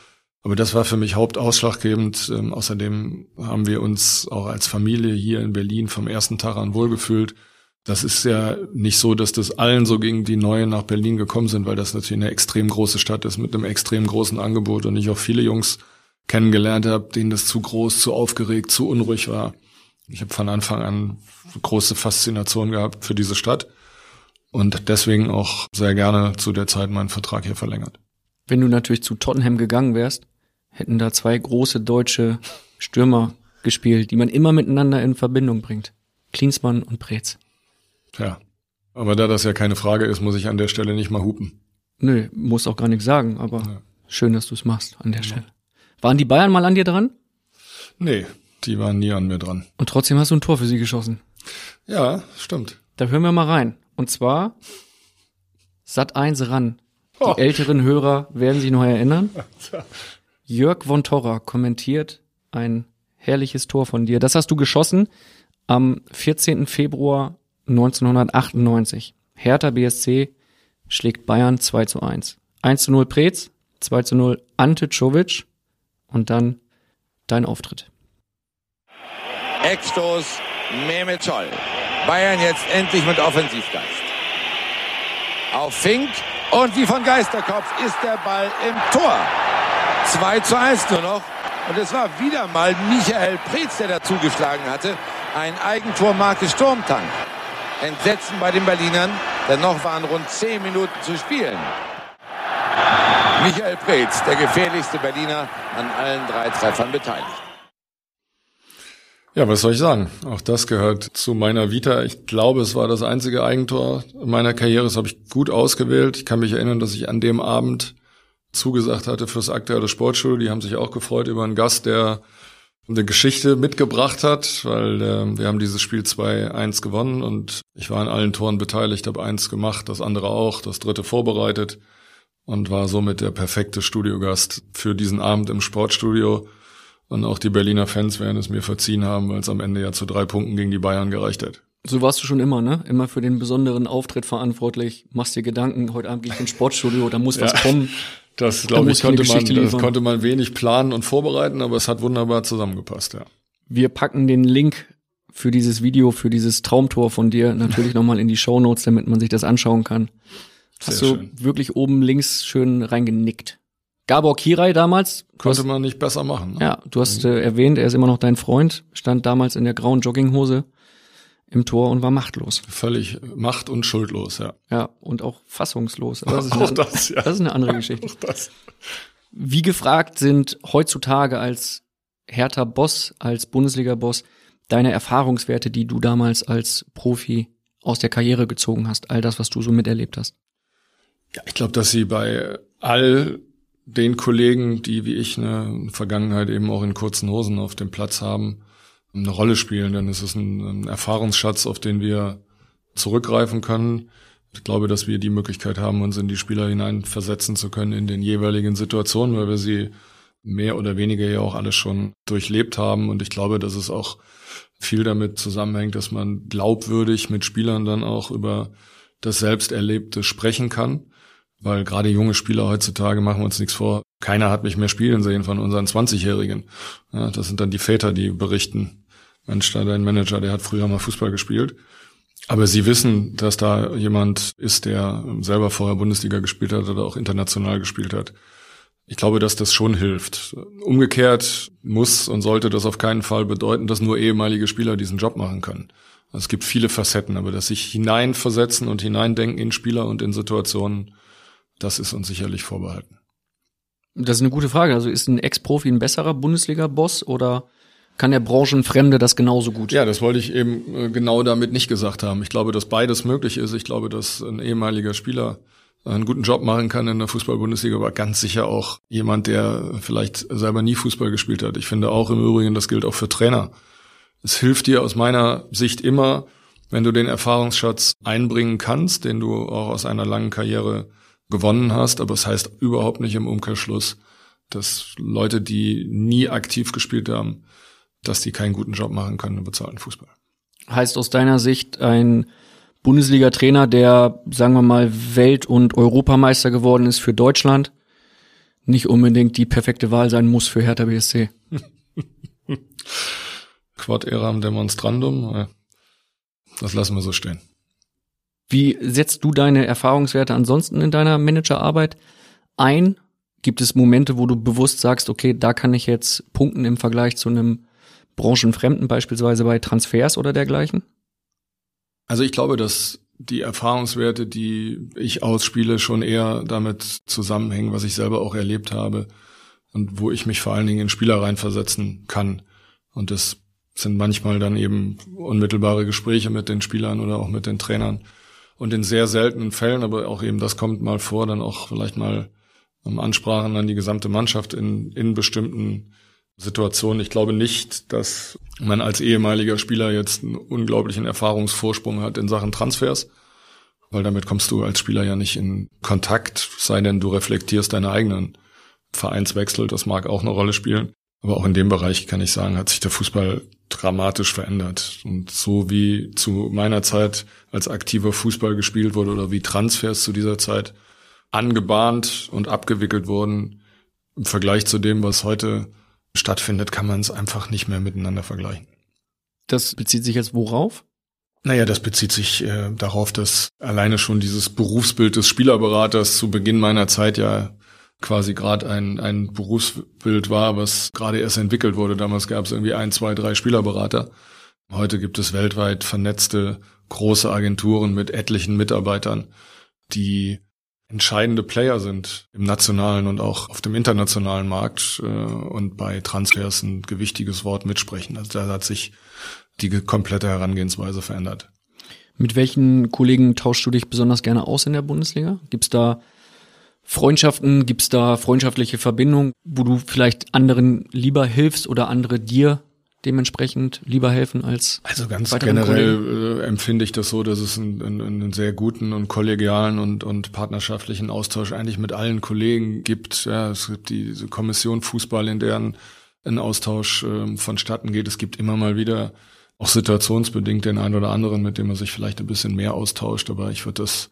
S2: Aber das war für mich hauptausschlaggebend. Ähm, außerdem haben wir uns auch als Familie hier in Berlin vom ersten Tag an wohlgefühlt. Das ist ja nicht so, dass das allen so ging, die neu nach Berlin gekommen sind, weil das natürlich eine extrem große Stadt ist mit einem extrem großen Angebot und ich auch viele Jungs kennengelernt habe, denen das zu groß, zu aufgeregt, zu unruhig war. Ich habe von Anfang an große Faszination gehabt für diese Stadt und deswegen auch sehr gerne zu der Zeit meinen Vertrag hier verlängert.
S1: Wenn du natürlich zu Tottenham gegangen wärst, hätten da zwei große deutsche Stürmer gespielt, die man immer miteinander in Verbindung bringt. Klinsmann und Preetz.
S2: Tja, aber da das ja keine Frage ist, muss ich an der Stelle nicht mal hupen.
S1: Nö, muss auch gar nichts sagen, aber ja. schön, dass du es machst an der ja. Stelle. Waren die Bayern mal an dir dran?
S2: Nee, die waren nie an mir dran.
S1: Und trotzdem hast du ein Tor für sie geschossen.
S2: Ja, stimmt.
S1: Da hören wir mal rein. Und zwar Sat 1 ran. Die oh. älteren Hörer werden sich noch erinnern. Jörg von Torra kommentiert ein herrliches Tor von dir. Das hast du geschossen am 14. Februar 1998. Hertha BSC schlägt Bayern 2 zu 1. 1 zu 0 Preetz, 2 zu 0 Ante Czovic und dann dein Auftritt.
S9: Eckstoß Mehmet Scholl. Bayern jetzt endlich mit Offensivgeist. Auf Fink und wie von Geisterkopf ist der Ball im Tor. 2 zu 1 nur noch. Und es war wieder mal Michael Preetz, der dazu geschlagen hatte. Ein Eigentor Marke Sturmtank. Entsetzen bei den Berlinern, denn noch waren rund 10 Minuten zu spielen. Michael Preetz, der gefährlichste Berliner, an allen drei Treffern beteiligt.
S2: Ja, was soll ich sagen? Auch das gehört zu meiner Vita. Ich glaube, es war das einzige Eigentor meiner Karriere. Das habe ich gut ausgewählt. Ich kann mich erinnern, dass ich an dem Abend zugesagt hatte fürs aktuelle Sportschule. Die haben sich auch gefreut über einen Gast, der eine Geschichte mitgebracht hat, weil äh, wir haben dieses Spiel 2-1 gewonnen und ich war an allen Toren beteiligt, habe eins gemacht, das andere auch, das dritte vorbereitet und war somit der perfekte Studiogast für diesen Abend im Sportstudio. Und auch die Berliner Fans werden es mir verziehen haben, weil es am Ende ja zu drei Punkten gegen die Bayern gereicht hat.
S1: So warst du schon immer, ne? Immer für den besonderen Auftritt verantwortlich. Machst dir Gedanken, heute Abend gehe ich ins Sportstudio, da muss ja, was kommen.
S2: Das, glaube ich, konnte man, das konnte man wenig planen und vorbereiten, aber es hat wunderbar zusammengepasst, ja.
S1: Wir packen den Link für dieses Video, für dieses Traumtor von dir natürlich nochmal in die Show Notes, damit man sich das anschauen kann. Hast Sehr du schön. wirklich oben links schön reingenickt. Gabor Kirai damals.
S2: Konnte hast, man nicht besser machen.
S1: Ne? Ja, du hast äh, erwähnt, er ist immer noch dein Freund, stand damals in der grauen Jogginghose im Tor und war machtlos.
S2: Völlig macht- und schuldlos, ja.
S1: Ja, und auch fassungslos. Aber das ist auch eine, das, ja. das ist eine andere Geschichte. Auch das. Wie gefragt sind heutzutage als härter Boss, als Bundesliga-Boss, deine Erfahrungswerte, die du damals als Profi aus der Karriere gezogen hast, all das, was du so miterlebt hast?
S2: Ja, ich glaube, dass sie bei all den Kollegen, die wie ich eine Vergangenheit eben auch in kurzen Hosen auf dem Platz haben, eine Rolle spielen. Denn es ist ein, ein Erfahrungsschatz, auf den wir zurückgreifen können. Ich glaube, dass wir die Möglichkeit haben, uns in die Spieler hineinversetzen zu können in den jeweiligen Situationen, weil wir sie mehr oder weniger ja auch alles schon durchlebt haben. Und ich glaube, dass es auch viel damit zusammenhängt, dass man glaubwürdig mit Spielern dann auch über das Selbsterlebte sprechen kann. Weil gerade junge Spieler heutzutage machen wir uns nichts vor. Keiner hat mich mehr spielen sehen von unseren 20-Jährigen. Ja, das sind dann die Väter, die berichten. Mensch, da dein Manager, der hat früher mal Fußball gespielt. Aber sie wissen, dass da jemand ist, der selber vorher Bundesliga gespielt hat oder auch international gespielt hat. Ich glaube, dass das schon hilft. Umgekehrt muss und sollte das auf keinen Fall bedeuten, dass nur ehemalige Spieler diesen Job machen können. Es gibt viele Facetten, aber das sich hineinversetzen und hineindenken in Spieler und in Situationen, das ist uns sicherlich vorbehalten.
S1: Das ist eine gute Frage. Also ist ein Ex-Profi ein besserer Bundesliga-Boss oder kann der Branchenfremde das genauso gut?
S2: Ja, das wollte ich eben äh, genau damit nicht gesagt haben. Ich glaube, dass beides möglich ist. Ich glaube, dass ein ehemaliger Spieler einen guten Job machen kann in der Fußball-Bundesliga, aber ganz sicher auch jemand, der vielleicht selber nie Fußball gespielt hat. Ich finde auch im Übrigen, das gilt auch für Trainer. Es hilft dir aus meiner Sicht immer, wenn du den Erfahrungsschatz einbringen kannst, den du auch aus einer langen Karriere gewonnen hast, aber es heißt überhaupt nicht im Umkehrschluss, dass Leute, die nie aktiv gespielt haben, dass die keinen guten Job machen können im bezahlten Fußball.
S1: Heißt aus deiner Sicht ein Bundesliga-Trainer, der, sagen wir mal, Welt- und Europameister geworden ist für Deutschland, nicht unbedingt die perfekte Wahl sein muss für Hertha BSC.
S2: Quad eram demonstrandum, das lassen wir so stehen.
S1: Wie setzt du deine Erfahrungswerte ansonsten in deiner Managerarbeit ein? Gibt es Momente, wo du bewusst sagst, okay, da kann ich jetzt punkten im Vergleich zu einem Branchenfremden, beispielsweise bei Transfers oder dergleichen?
S2: Also ich glaube, dass die Erfahrungswerte, die ich ausspiele, schon eher damit zusammenhängen, was ich selber auch erlebt habe und wo ich mich vor allen Dingen in Spieler reinversetzen kann. Und das sind manchmal dann eben unmittelbare Gespräche mit den Spielern oder auch mit den Trainern. Und in sehr seltenen Fällen, aber auch eben das kommt mal vor, dann auch vielleicht mal Ansprachen an die gesamte Mannschaft in, in bestimmten Situationen. Ich glaube nicht, dass man als ehemaliger Spieler jetzt einen unglaublichen Erfahrungsvorsprung hat in Sachen Transfers, weil damit kommst du als Spieler ja nicht in Kontakt, sei denn du reflektierst deine eigenen Vereinswechsel, das mag auch eine Rolle spielen. Aber auch in dem Bereich kann ich sagen, hat sich der Fußball dramatisch verändert. Und so wie zu meiner Zeit als aktiver Fußball gespielt wurde oder wie Transfers zu dieser Zeit angebahnt und abgewickelt wurden, im Vergleich zu dem, was heute stattfindet, kann man es einfach nicht mehr miteinander vergleichen.
S1: Das bezieht sich jetzt worauf?
S2: Naja, das bezieht sich äh, darauf, dass alleine schon dieses Berufsbild des Spielerberaters zu Beginn meiner Zeit ja quasi gerade ein, ein Berufsbild war, was gerade erst entwickelt wurde. Damals gab es irgendwie ein, zwei, drei Spielerberater. Heute gibt es weltweit vernetzte große Agenturen mit etlichen Mitarbeitern, die entscheidende Player sind im nationalen und auch auf dem internationalen Markt äh, und bei Transfers ein gewichtiges Wort mitsprechen. Also da hat sich die komplette Herangehensweise verändert.
S1: Mit welchen Kollegen tauschst du dich besonders gerne aus in der Bundesliga? Gibt's da Freundschaften, gibt's da freundschaftliche Verbindungen, wo du vielleicht anderen lieber hilfst oder andere dir dementsprechend lieber helfen als
S2: also ganz generell äh, empfinde ich das so, dass es einen, einen, einen sehr guten und kollegialen und, und partnerschaftlichen Austausch eigentlich mit allen Kollegen gibt. Ja, es gibt diese Kommission Fußball, in deren ein Austausch äh, vonstatten geht. Es gibt immer mal wieder auch situationsbedingt den einen oder anderen, mit dem man sich vielleicht ein bisschen mehr austauscht, aber ich würde das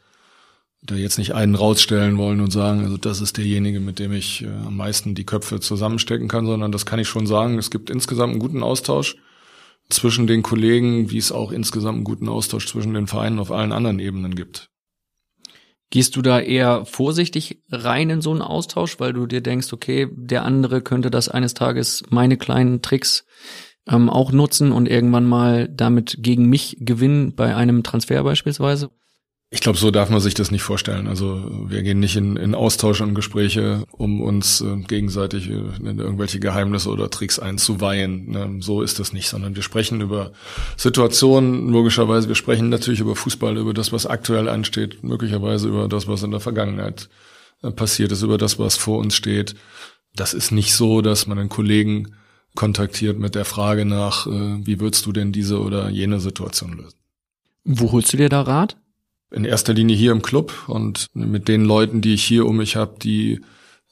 S2: da jetzt nicht einen rausstellen wollen und sagen, also das ist derjenige, mit dem ich äh, am meisten die Köpfe zusammenstecken kann, sondern das kann ich schon sagen. Es gibt insgesamt einen guten Austausch zwischen den Kollegen, wie es auch insgesamt einen guten Austausch zwischen den Vereinen auf allen anderen Ebenen gibt.
S1: Gehst du da eher vorsichtig rein in so einen Austausch, weil du dir denkst, okay, der andere könnte das eines Tages meine kleinen Tricks ähm, auch nutzen und irgendwann mal damit gegen mich gewinnen bei einem Transfer beispielsweise?
S2: Ich glaube, so darf man sich das nicht vorstellen. Also wir gehen nicht in, in Austausch und Gespräche, um uns äh, gegenseitig äh, in irgendwelche Geheimnisse oder Tricks einzuweihen. Ne? So ist das nicht, sondern wir sprechen über Situationen, logischerweise. Wir sprechen natürlich über Fußball, über das, was aktuell ansteht, möglicherweise über das, was in der Vergangenheit äh, passiert ist, über das, was vor uns steht. Das ist nicht so, dass man einen Kollegen kontaktiert mit der Frage nach, äh, wie würdest du denn diese oder jene Situation lösen?
S1: Wo holst du dir da Rat?
S2: In erster Linie hier im Club und mit den Leuten, die ich hier um mich habe, die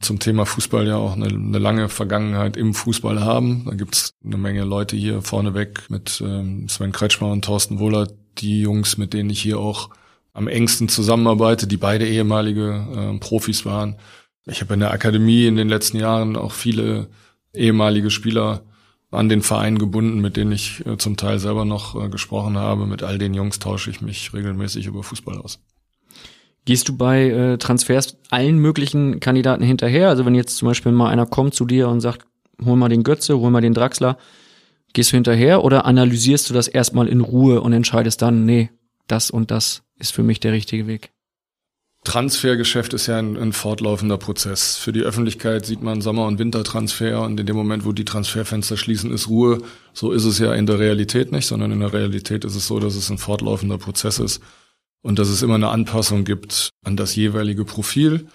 S2: zum Thema Fußball ja auch eine, eine lange Vergangenheit im Fußball haben. Da gibt's eine Menge Leute hier vorneweg mit ähm, Sven Kretschmer und Thorsten Wohler, die Jungs, mit denen ich hier auch am engsten zusammenarbeite, die beide ehemalige äh, Profis waren. Ich habe in der Akademie in den letzten Jahren auch viele ehemalige Spieler an den Verein gebunden, mit denen ich äh, zum Teil selber noch äh, gesprochen habe. Mit all den Jungs tausche ich mich regelmäßig über Fußball aus.
S1: Gehst du bei äh, Transfers allen möglichen Kandidaten hinterher? Also wenn jetzt zum Beispiel mal einer kommt zu dir und sagt, hol mal den Götze, hol mal den Draxler, Gehst du hinterher oder analysierst du das erstmal in Ruhe und entscheidest dann, nee, das und das ist für mich der richtige Weg?
S2: Transfergeschäft ist ja ein, ein, fortlaufender Prozess. Für die Öffentlichkeit sieht man Sommer- und Wintertransfer und in dem Moment, wo die Transferfenster schließen, ist Ruhe. So ist es ja in der Realität nicht, sondern in der Realität ist es so, dass es ein fortlaufender Prozess ist und dass es immer eine Anpassung gibt an das jeweilige Profil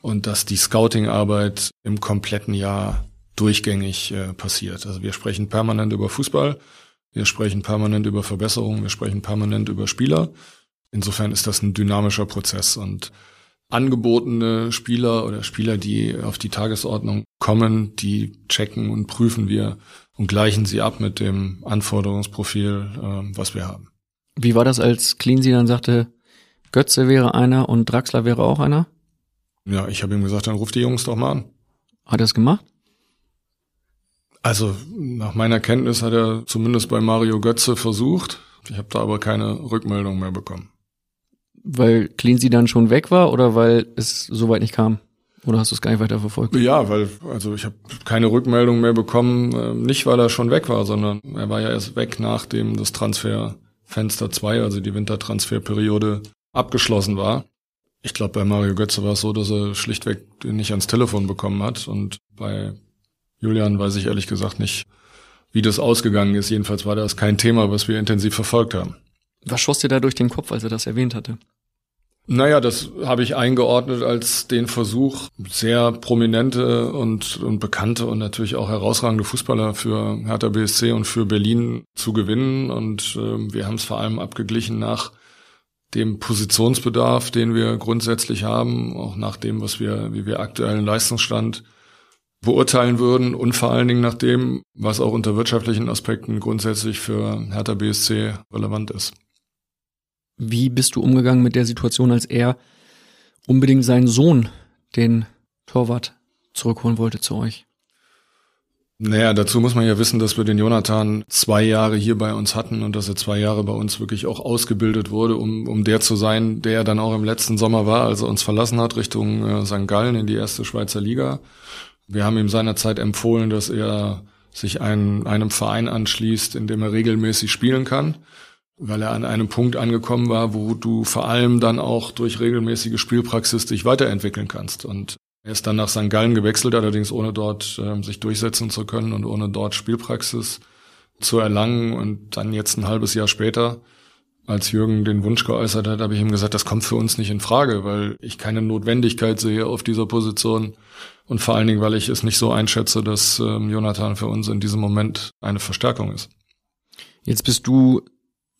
S2: und dass die Scouting-Arbeit im kompletten Jahr durchgängig äh, passiert. Also wir sprechen permanent über Fußball, wir sprechen permanent über Verbesserungen, wir sprechen permanent über Spieler. Insofern ist das ein dynamischer Prozess und angebotene Spieler oder Spieler, die auf die Tagesordnung kommen, die checken und prüfen wir und gleichen sie ab mit dem Anforderungsprofil, äh, was wir haben.
S1: Wie war das, als Cleansy dann sagte, Götze wäre einer und Draxler wäre auch einer?
S2: Ja, ich habe ihm gesagt, dann ruf die Jungs doch mal an.
S1: Hat er es gemacht?
S2: Also nach meiner Kenntnis hat er zumindest bei Mario Götze versucht. Ich habe da aber keine Rückmeldung mehr bekommen.
S1: Weil Cleansy dann schon weg war oder weil es so weit nicht kam? Oder hast du es gar nicht weiter verfolgt?
S2: Ja, weil, also ich habe keine Rückmeldung mehr bekommen, äh, nicht weil er schon weg war, sondern er war ja erst weg, nachdem das Transferfenster 2, also die Wintertransferperiode, abgeschlossen war. Ich glaube, bei Mario Götze war es so, dass er schlichtweg nicht ans Telefon bekommen hat. Und bei Julian weiß ich ehrlich gesagt nicht, wie das ausgegangen ist. Jedenfalls war das kein Thema, was wir intensiv verfolgt haben.
S1: Was schoss dir da durch den Kopf, als er das erwähnt hatte?
S2: Naja, das habe ich eingeordnet als den Versuch, sehr prominente und, und bekannte und natürlich auch herausragende Fußballer für Hertha BSC und für Berlin zu gewinnen. Und äh, wir haben es vor allem abgeglichen nach dem Positionsbedarf, den wir grundsätzlich haben, auch nach dem, was wir, wie wir aktuellen Leistungsstand beurteilen würden und vor allen Dingen nach dem, was auch unter wirtschaftlichen Aspekten grundsätzlich für Hertha BSC relevant ist.
S1: Wie bist du umgegangen mit der Situation, als er unbedingt seinen Sohn, den Torwart, zurückholen wollte zu euch?
S2: Naja, dazu muss man ja wissen, dass wir den Jonathan zwei Jahre hier bei uns hatten und dass er zwei Jahre bei uns wirklich auch ausgebildet wurde, um, um der zu sein, der er dann auch im letzten Sommer war, als er uns verlassen hat, Richtung äh, St. Gallen in die erste Schweizer Liga. Wir haben ihm seinerzeit empfohlen, dass er sich ein, einem Verein anschließt, in dem er regelmäßig spielen kann weil er an einem Punkt angekommen war, wo du vor allem dann auch durch regelmäßige Spielpraxis dich weiterentwickeln kannst. Und er ist dann nach St. Gallen gewechselt, allerdings ohne dort äh, sich durchsetzen zu können und ohne dort Spielpraxis zu erlangen. Und dann jetzt ein halbes Jahr später, als Jürgen den Wunsch geäußert hat, habe ich ihm gesagt, das kommt für uns nicht in Frage, weil ich keine Notwendigkeit sehe auf dieser Position. Und vor allen Dingen, weil ich es nicht so einschätze, dass ähm, Jonathan für uns in diesem Moment eine Verstärkung ist.
S1: Jetzt bist du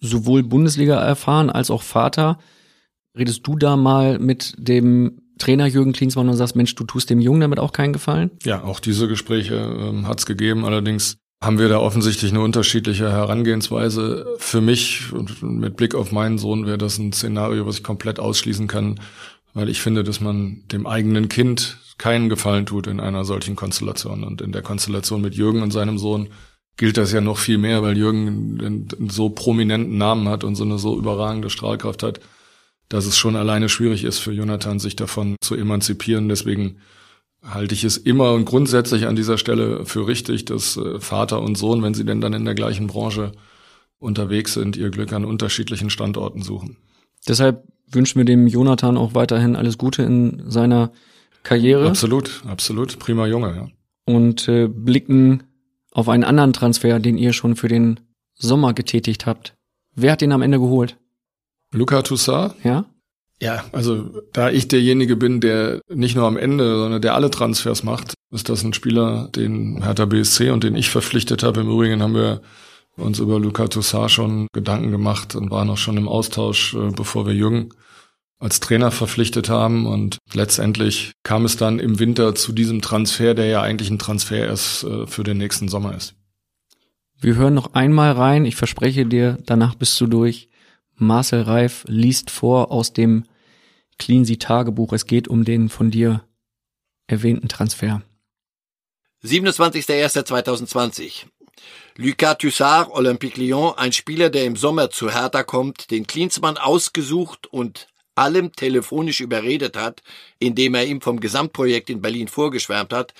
S1: sowohl Bundesliga erfahren als auch Vater. Redest du da mal mit dem Trainer Jürgen Klinsmann und sagst, Mensch, du tust dem Jungen damit auch keinen Gefallen?
S2: Ja, auch diese Gespräche ähm, hat es gegeben. Allerdings haben wir da offensichtlich eine unterschiedliche Herangehensweise. Für mich und mit Blick auf meinen Sohn wäre das ein Szenario, was ich komplett ausschließen kann, weil ich finde, dass man dem eigenen Kind keinen Gefallen tut in einer solchen Konstellation. Und in der Konstellation mit Jürgen und seinem Sohn gilt das ja noch viel mehr, weil Jürgen einen so prominenten Namen hat und so eine so überragende Strahlkraft hat, dass es schon alleine schwierig ist für Jonathan, sich davon zu emanzipieren. Deswegen halte ich es immer und grundsätzlich an dieser Stelle für richtig, dass äh, Vater und Sohn, wenn sie denn dann in der gleichen Branche unterwegs sind, ihr Glück an unterschiedlichen Standorten suchen.
S1: Deshalb wünschen wir dem Jonathan auch weiterhin alles Gute in seiner Karriere.
S2: Absolut, absolut. Prima Junge, ja.
S1: Und äh, blicken auf einen anderen Transfer, den ihr schon für den Sommer getätigt habt. Wer hat den am Ende geholt?
S2: Luca Toussaint?
S1: Ja.
S2: Ja, also da ich derjenige bin, der nicht nur am Ende, sondern der alle Transfers macht, ist das ein Spieler, den Hertha BSC und den ich verpflichtet habe. Im Übrigen haben wir uns über Luca Toussaint schon Gedanken gemacht und waren auch schon im Austausch, äh, bevor wir Jürgen als Trainer verpflichtet haben. Und letztendlich kam es dann im Winter zu diesem Transfer, der ja eigentlich ein Transfer erst äh, für den nächsten Sommer ist.
S1: Wir hören noch einmal rein. Ich verspreche dir, danach bist du durch. Marcel Reif liest vor aus dem Cleansy Tagebuch. Es geht um den von dir erwähnten Transfer.
S10: 27.01.2020. Lucas Tussard, Olympique Lyon, ein Spieler, der im Sommer zu Hertha kommt, den Klinsmann ausgesucht und allem telefonisch überredet hat, indem er ihm vom Gesamtprojekt in Berlin vorgeschwärmt hat,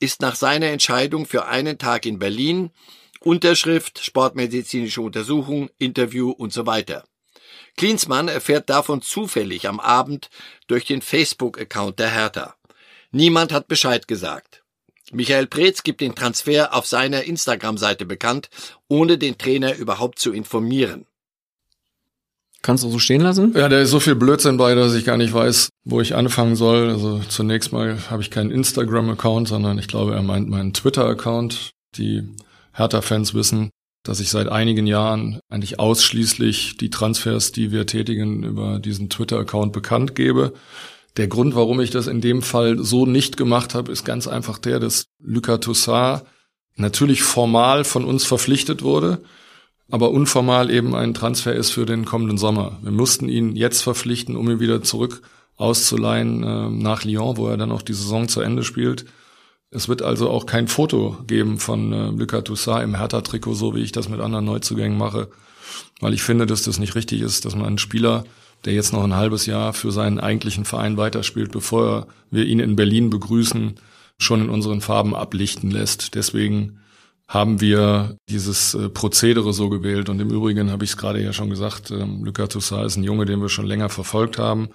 S10: ist nach seiner Entscheidung für einen Tag in Berlin Unterschrift, sportmedizinische Untersuchung, Interview und so weiter. Klinsmann erfährt davon zufällig am Abend durch den Facebook-Account der Hertha. Niemand hat Bescheid gesagt. Michael Preetz gibt den Transfer auf seiner Instagram-Seite bekannt, ohne den Trainer überhaupt zu informieren.
S1: Kannst du so stehen lassen?
S2: Ja, da ist so viel Blödsinn bei, dass ich gar nicht weiß, wo ich anfangen soll. Also zunächst mal habe ich keinen Instagram-Account, sondern ich glaube, er meint meinen Twitter-Account. Die Hertha-Fans wissen, dass ich seit einigen Jahren eigentlich ausschließlich die Transfers, die wir tätigen, über diesen Twitter-Account bekannt gebe. Der Grund, warum ich das in dem Fall so nicht gemacht habe, ist ganz einfach der, dass Lucas Toussaint natürlich formal von uns verpflichtet wurde aber unformal eben ein Transfer ist für den kommenden Sommer. Wir mussten ihn jetzt verpflichten, um ihn wieder zurück auszuleihen äh, nach Lyon, wo er dann auch die Saison zu Ende spielt. Es wird also auch kein Foto geben von äh, Lucas Toussaint im Hertha-Trikot, so wie ich das mit anderen Neuzugängen mache, weil ich finde, dass das nicht richtig ist, dass man einen Spieler, der jetzt noch ein halbes Jahr für seinen eigentlichen Verein weiterspielt, bevor wir ihn in Berlin begrüßen, schon in unseren Farben ablichten lässt. Deswegen haben wir dieses äh, Prozedere so gewählt. Und im Übrigen habe ich es gerade ja schon gesagt, ähm, Lucas Toussaint ist ein Junge, den wir schon länger verfolgt haben.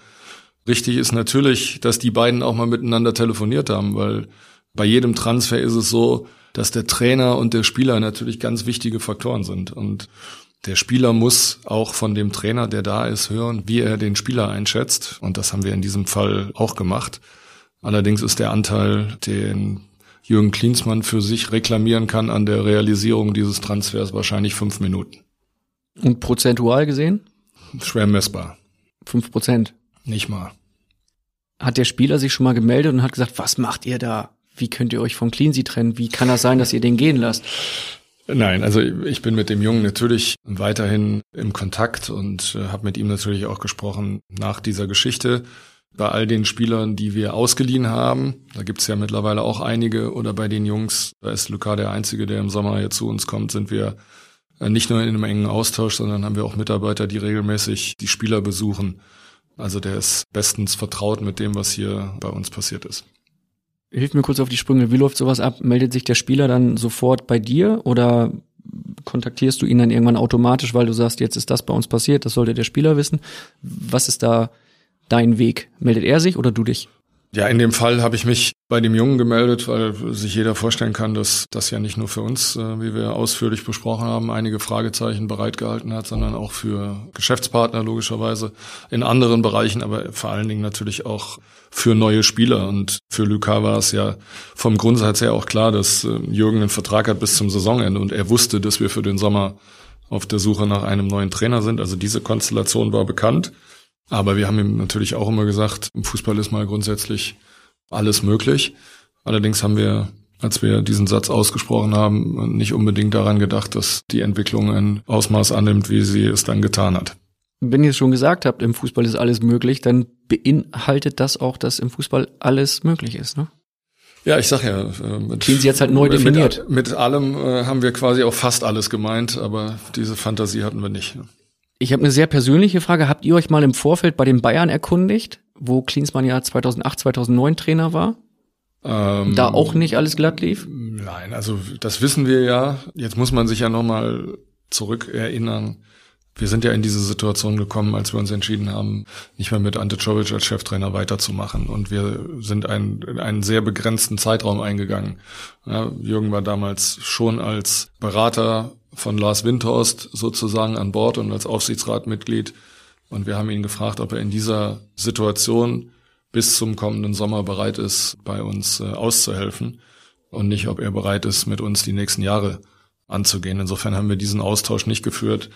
S2: Richtig ist natürlich, dass die beiden auch mal miteinander telefoniert haben, weil bei jedem Transfer ist es so, dass der Trainer und der Spieler natürlich ganz wichtige Faktoren sind. Und der Spieler muss auch von dem Trainer, der da ist, hören, wie er den Spieler einschätzt. Und das haben wir in diesem Fall auch gemacht. Allerdings ist der Anteil, den Jürgen Klinsmann für sich reklamieren kann an der Realisierung dieses Transfers wahrscheinlich fünf Minuten.
S1: Und prozentual gesehen?
S2: Schwer messbar.
S1: Fünf Prozent.
S2: Nicht mal.
S1: Hat der Spieler sich schon mal gemeldet und hat gesagt, was macht ihr da? Wie könnt ihr euch von Cleansy trennen? Wie kann das sein, dass ihr den gehen lasst?
S2: Nein, also ich bin mit dem Jungen natürlich weiterhin im Kontakt und äh, habe mit ihm natürlich auch gesprochen nach dieser Geschichte bei all den Spielern, die wir ausgeliehen haben, da gibt's ja mittlerweile auch einige, oder bei den Jungs, da ist Luca der Einzige, der im Sommer hier zu uns kommt, sind wir äh, nicht nur in einem engen Austausch, sondern haben wir auch Mitarbeiter, die regelmäßig die Spieler besuchen. Also der ist bestens vertraut mit dem, was hier bei uns passiert ist.
S1: Hilf mir kurz auf die Sprünge. Wie läuft sowas ab? Meldet sich der Spieler dann sofort bei dir oder kontaktierst du ihn dann irgendwann automatisch, weil du sagst, jetzt ist das bei uns passiert, das sollte der Spieler wissen? Was ist da dein Weg? Meldet er sich oder du dich?
S2: Ja, in dem Fall habe ich mich bei dem Jungen gemeldet, weil sich jeder vorstellen kann, dass das ja nicht nur für uns, äh, wie wir ausführlich besprochen haben, einige Fragezeichen bereitgehalten hat, sondern auch für Geschäftspartner logischerweise in anderen Bereichen, aber vor allen Dingen natürlich auch für neue Spieler. Und für Luca war es ja vom Grundsatz her auch klar, dass äh, Jürgen einen Vertrag hat bis zum Saisonende und er wusste, dass wir für den Sommer auf der Suche nach einem neuen Trainer sind. Also diese Konstellation war bekannt. Aber wir haben ihm natürlich auch immer gesagt, im Fußball ist mal grundsätzlich alles möglich. Allerdings haben wir, als wir diesen Satz ausgesprochen haben, nicht unbedingt daran gedacht, dass die Entwicklung ein Ausmaß annimmt, wie sie es dann getan hat.
S1: Wenn ihr es schon gesagt habt, im Fußball ist alles möglich, dann beinhaltet das auch, dass im Fußball alles möglich ist, ne?
S2: Ja, ich sag ja, äh, mit,
S1: sie jetzt halt neu definiert.
S2: Mit, mit allem äh, haben wir quasi auch fast alles gemeint, aber diese Fantasie hatten wir nicht. Ne?
S1: Ich habe eine sehr persönliche Frage. Habt ihr euch mal im Vorfeld bei den Bayern erkundigt, wo Klinsmann ja 2008, 2009 Trainer war? Ähm, da auch nicht alles glatt lief?
S2: Nein, also das wissen wir ja. Jetzt muss man sich ja nochmal zurückerinnern. Wir sind ja in diese Situation gekommen, als wir uns entschieden haben, nicht mehr mit Ante Czovic als Cheftrainer weiterzumachen. Und wir sind einen, einen sehr begrenzten Zeitraum eingegangen. Ja, Jürgen war damals schon als Berater von Lars Windhorst sozusagen an Bord und als Aufsichtsratmitglied. Und wir haben ihn gefragt, ob er in dieser Situation bis zum kommenden Sommer bereit ist, bei uns äh, auszuhelfen und nicht, ob er bereit ist, mit uns die nächsten Jahre anzugehen. Insofern haben wir diesen Austausch nicht geführt.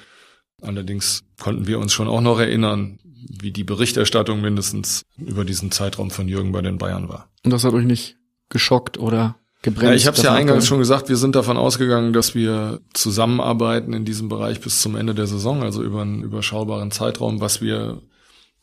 S2: Allerdings konnten wir uns schon auch noch erinnern, wie die Berichterstattung mindestens über diesen Zeitraum von Jürgen bei den Bayern war.
S1: Und das hat euch nicht geschockt oder gebremst.
S2: Ja, ich habe es ja eingangs schon gesagt, wir sind davon ausgegangen, dass wir zusammenarbeiten in diesem Bereich bis zum Ende der Saison, also über einen überschaubaren Zeitraum, was wir,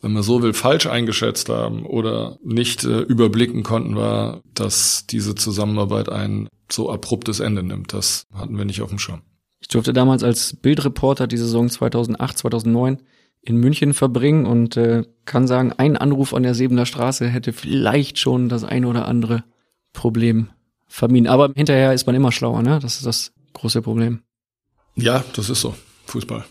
S2: wenn man so will, falsch eingeschätzt haben oder nicht äh, überblicken konnten, war, dass diese Zusammenarbeit ein so abruptes Ende nimmt. Das hatten wir nicht auf dem Schirm.
S1: Ich durfte damals als Bildreporter die Saison 2008, 2009 in München verbringen und äh, kann sagen, ein Anruf an der Sebener Straße hätte vielleicht schon das ein oder andere Problem vermieden. Aber hinterher ist man immer schlauer, ne? Das ist das große Problem.
S2: Ja, das ist so. Fußball.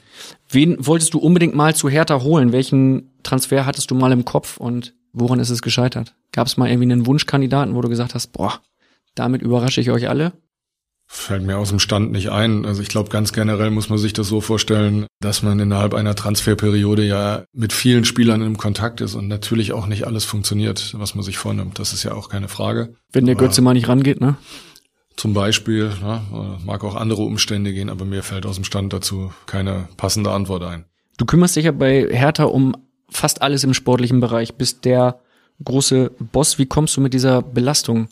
S1: Wen wolltest du unbedingt mal zu Hertha holen? Welchen Transfer hattest du mal im Kopf und woran ist es gescheitert? Gab es mal irgendwie einen Wunschkandidaten, wo du gesagt hast, boah, damit überrasche ich euch alle?
S2: Fällt mir aus dem Stand nicht ein. Also ich glaube, ganz generell muss man sich das so vorstellen, dass man innerhalb einer Transferperiode ja mit vielen Spielern im Kontakt ist und natürlich auch nicht alles funktioniert, was man sich vornimmt. Das ist ja auch keine Frage.
S1: Wenn der Götze mal nicht rangeht, ne?
S2: Zum Beispiel, ja, mag auch andere Umstände gehen, aber mir fällt aus dem Stand dazu keine passende Antwort ein.
S1: Du kümmerst dich ja bei Hertha um fast alles im sportlichen Bereich, bist der große Boss. Wie kommst du mit dieser Belastung,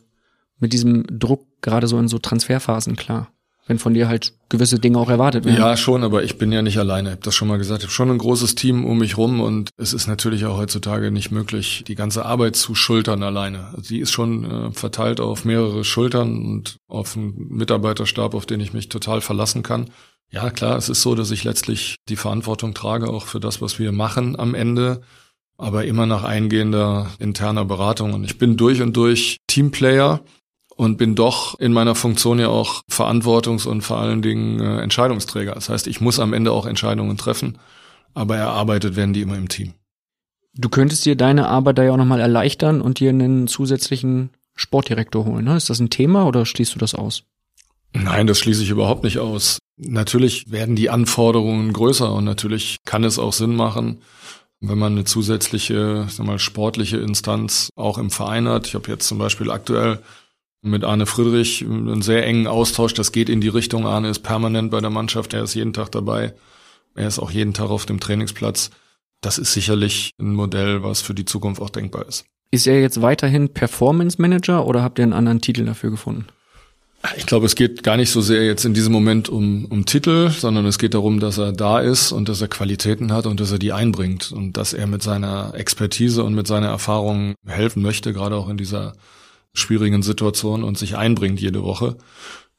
S1: mit diesem Druck gerade so in so Transferphasen klar? wenn von dir halt gewisse Dinge auch erwartet werden.
S2: Ja, schon, aber ich bin ja nicht alleine. Ich habe das schon mal gesagt. Ich habe schon ein großes Team um mich rum und es ist natürlich auch heutzutage nicht möglich, die ganze Arbeit zu schultern alleine. Also die ist schon äh, verteilt auf mehrere Schultern und auf einen Mitarbeiterstab, auf den ich mich total verlassen kann. Ja, klar, es ist so, dass ich letztlich die Verantwortung trage, auch für das, was wir machen am Ende, aber immer nach eingehender interner Beratung. Und ich bin durch und durch Teamplayer und bin doch in meiner Funktion ja auch Verantwortungs- und vor allen Dingen äh, Entscheidungsträger. Das heißt, ich muss am Ende auch Entscheidungen treffen, aber erarbeitet werden die immer im Team.
S1: Du könntest dir deine Arbeit da ja auch nochmal erleichtern und dir einen zusätzlichen Sportdirektor holen. Ne? Ist das ein Thema oder schließt du das aus?
S2: Nein, das schließe ich überhaupt nicht aus. Natürlich werden die Anforderungen größer und natürlich kann es auch Sinn machen, wenn man eine zusätzliche, sag mal, sportliche Instanz auch im Verein hat. Ich habe jetzt zum Beispiel aktuell mit Arne Friedrich einen sehr engen Austausch. Das geht in die Richtung. Arne ist permanent bei der Mannschaft. Er ist jeden Tag dabei. Er ist auch jeden Tag auf dem Trainingsplatz. Das ist sicherlich ein Modell, was für die Zukunft auch denkbar ist.
S1: Ist er jetzt weiterhin Performance Manager oder habt ihr einen anderen Titel dafür gefunden?
S2: Ich glaube, es geht gar nicht so sehr jetzt in diesem Moment um, um Titel, sondern es geht darum, dass er da ist und dass er Qualitäten hat und dass er die einbringt und dass er mit seiner Expertise und mit seiner Erfahrung helfen möchte, gerade auch in dieser schwierigen Situation und sich einbringt jede Woche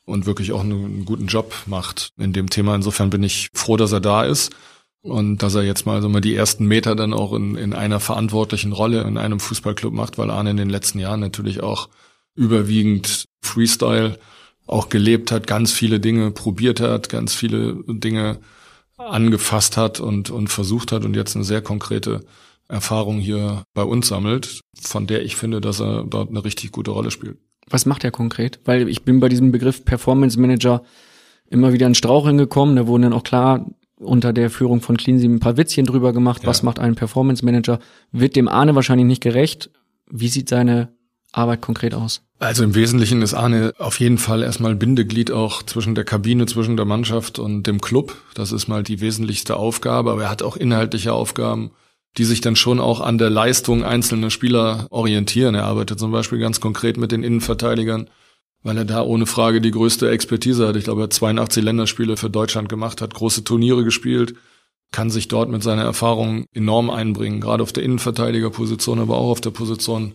S2: und wirklich auch einen guten Job macht in dem Thema. Insofern bin ich froh, dass er da ist und dass er jetzt mal so mal die ersten Meter dann auch in, in einer verantwortlichen Rolle in einem Fußballclub macht, weil Arne in den letzten Jahren natürlich auch überwiegend Freestyle auch gelebt hat, ganz viele Dinge probiert hat, ganz viele Dinge angefasst hat und, und versucht hat und jetzt eine sehr konkrete Erfahrung hier bei uns sammelt, von der ich finde, dass er dort eine richtig gute Rolle spielt.
S1: Was macht er konkret? Weil ich bin bei diesem Begriff Performance Manager immer wieder in Straucheln gekommen. Da wurden dann auch klar unter der Führung von Cleansy ein paar Witzchen drüber gemacht. Ja. Was macht ein Performance Manager? Wird dem Arne wahrscheinlich nicht gerecht. Wie sieht seine Arbeit konkret aus?
S2: Also im Wesentlichen ist Arne auf jeden Fall erstmal Bindeglied auch zwischen der Kabine, zwischen der Mannschaft und dem Club. Das ist mal die wesentlichste Aufgabe, aber er hat auch inhaltliche Aufgaben die sich dann schon auch an der Leistung einzelner Spieler orientieren. Er arbeitet zum Beispiel ganz konkret mit den Innenverteidigern, weil er da ohne Frage die größte Expertise hat. Ich glaube, er hat 82 Länderspiele für Deutschland gemacht, hat große Turniere gespielt, kann sich dort mit seiner Erfahrung enorm einbringen, gerade auf der Innenverteidigerposition, aber auch auf der Position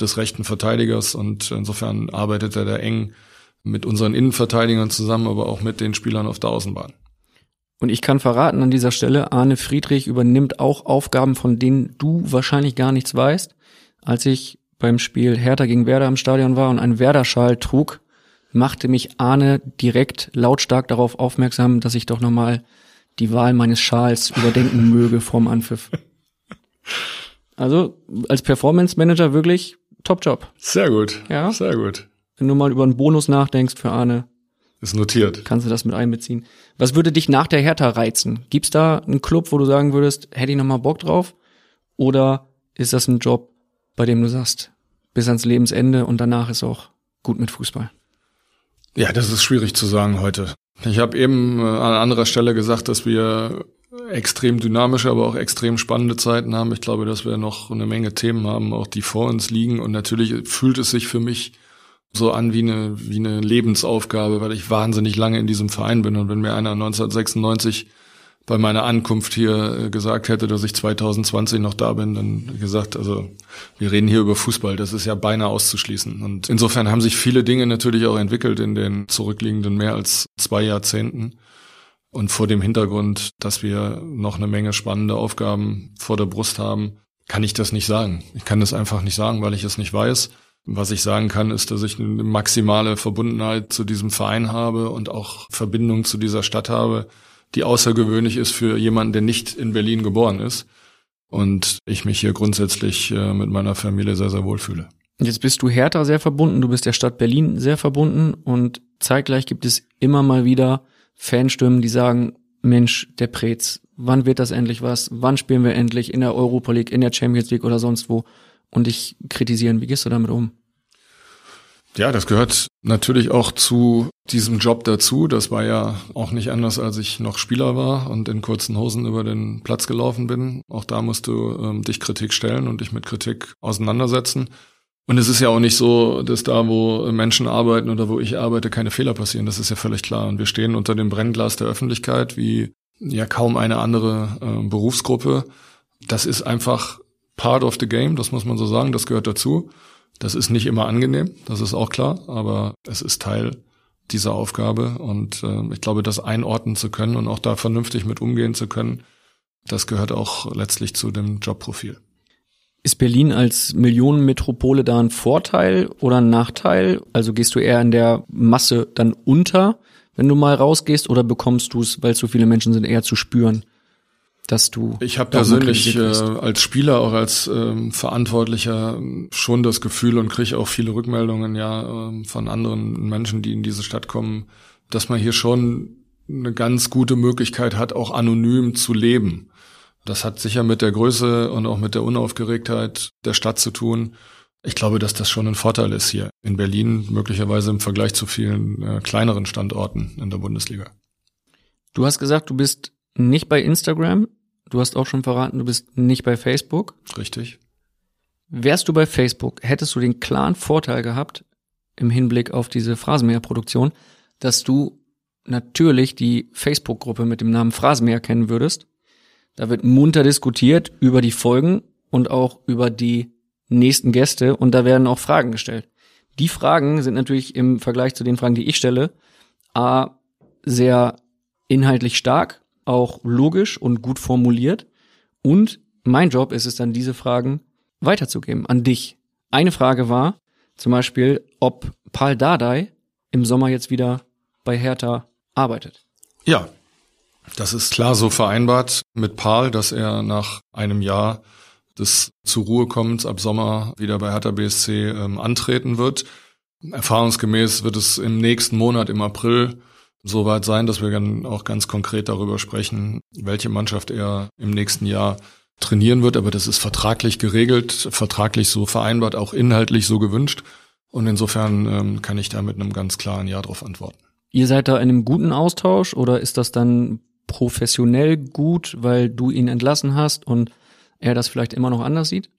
S2: des rechten Verteidigers. Und insofern arbeitet er da eng mit unseren Innenverteidigern zusammen, aber auch mit den Spielern auf der Außenbahn.
S1: Und ich kann verraten an dieser Stelle, Arne Friedrich übernimmt auch Aufgaben, von denen du wahrscheinlich gar nichts weißt. Als ich beim Spiel Hertha gegen Werder im Stadion war und einen Werder-Schal trug, machte mich Arne direkt lautstark darauf aufmerksam, dass ich doch nochmal die Wahl meines Schals überdenken möge vorm Anpfiff. Also als Performance Manager wirklich Top-Job.
S2: Sehr gut. Ja. Sehr gut.
S1: Wenn du mal über einen Bonus nachdenkst für Arne,
S2: ist notiert.
S1: Kannst du das mit einbeziehen? Was würde dich nach der Hertha reizen? Gibt's da einen Club, wo du sagen würdest, hätte ich noch mal Bock drauf? Oder ist das ein Job, bei dem du sagst, bis ans Lebensende und danach ist auch gut mit Fußball?
S2: Ja, das ist schwierig zu sagen heute. Ich habe eben äh, an anderer Stelle gesagt, dass wir extrem dynamische, aber auch extrem spannende Zeiten haben. Ich glaube, dass wir noch eine Menge Themen haben, auch die vor uns liegen. Und natürlich fühlt es sich für mich so an wie eine, wie eine Lebensaufgabe, weil ich wahnsinnig lange in diesem Verein bin. Und wenn mir einer 1996 bei meiner Ankunft hier äh, gesagt hätte, dass ich 2020 noch da bin, dann gesagt, also wir reden hier über Fußball, das ist ja beinahe auszuschließen. Und insofern haben sich viele Dinge natürlich auch entwickelt in den zurückliegenden mehr als zwei Jahrzehnten. Und vor dem Hintergrund, dass wir noch eine Menge spannende Aufgaben vor der Brust haben, kann ich das nicht sagen. Ich kann das einfach nicht sagen, weil ich es nicht weiß. Was ich sagen kann, ist, dass ich eine maximale Verbundenheit zu diesem Verein habe und auch Verbindung zu dieser Stadt habe, die außergewöhnlich ist für jemanden, der nicht in Berlin geboren ist. Und ich mich hier grundsätzlich äh, mit meiner Familie sehr, sehr wohl fühle.
S1: Jetzt bist du Hertha sehr verbunden, du bist der Stadt Berlin sehr verbunden und zeitgleich gibt es immer mal wieder Fanstimmen, die sagen, Mensch, der Prez, wann wird das endlich was? Wann spielen wir endlich in der Europa League, in der Champions League oder sonst wo? Und dich kritisieren. Wie gehst du damit um?
S2: Ja, das gehört natürlich auch zu diesem Job dazu. Das war ja auch nicht anders, als ich noch Spieler war und in kurzen Hosen über den Platz gelaufen bin. Auch da musst du ähm, dich Kritik stellen und dich mit Kritik auseinandersetzen. Und es ist ja auch nicht so, dass da, wo Menschen arbeiten oder wo ich arbeite, keine Fehler passieren. Das ist ja völlig klar. Und wir stehen unter dem Brennglas der Öffentlichkeit wie ja kaum eine andere äh, Berufsgruppe. Das ist einfach part of the game, das muss man so sagen. Das gehört dazu. Das ist nicht immer angenehm, das ist auch klar, aber es ist Teil dieser Aufgabe und äh, ich glaube, das einordnen zu können und auch da vernünftig mit umgehen zu können, das gehört auch letztlich zu dem Jobprofil.
S1: Ist Berlin als Millionenmetropole da ein Vorteil oder ein Nachteil? Also gehst du eher in der Masse dann unter, wenn du mal rausgehst, oder bekommst du es, weil es so viele Menschen sind, eher zu spüren? Dass du.
S2: Ich habe persönlich äh, als Spieler, auch als ähm, Verantwortlicher schon das Gefühl und kriege auch viele Rückmeldungen ja äh, von anderen Menschen, die in diese Stadt kommen, dass man hier schon eine ganz gute Möglichkeit hat, auch anonym zu leben. Das hat sicher mit der Größe und auch mit der Unaufgeregtheit der Stadt zu tun. Ich glaube, dass das schon ein Vorteil ist hier in Berlin, möglicherweise im Vergleich zu vielen äh, kleineren Standorten in der Bundesliga.
S1: Du hast gesagt, du bist nicht bei Instagram. Du hast auch schon verraten, du bist nicht bei Facebook.
S2: Richtig.
S1: Wärst du bei Facebook, hättest du den klaren Vorteil gehabt, im Hinblick auf diese Phrasenmäher-Produktion, dass du natürlich die Facebook-Gruppe mit dem Namen Phrasenmäher kennen würdest. Da wird munter diskutiert über die Folgen und auch über die nächsten Gäste und da werden auch Fragen gestellt. Die Fragen sind natürlich im Vergleich zu den Fragen, die ich stelle, a sehr inhaltlich stark auch logisch und gut formuliert. Und mein Job ist es dann, diese Fragen weiterzugeben an dich. Eine Frage war zum Beispiel, ob Paul Dardai im Sommer jetzt wieder bei Hertha arbeitet.
S2: Ja, das ist klar so vereinbart mit Paul, dass er nach einem Jahr des zur Ruhe kommens ab Sommer wieder bei Hertha BSC ähm, antreten wird. Erfahrungsgemäß wird es im nächsten Monat, im April, soweit sein, dass wir dann auch ganz konkret darüber sprechen, welche Mannschaft er im nächsten Jahr trainieren wird. Aber das ist vertraglich geregelt, vertraglich so vereinbart, auch inhaltlich so gewünscht. Und insofern ähm, kann ich da mit einem ganz klaren Ja drauf antworten.
S1: Ihr seid da in einem guten Austausch oder ist das dann professionell gut, weil du ihn entlassen hast und er das vielleicht immer noch anders sieht?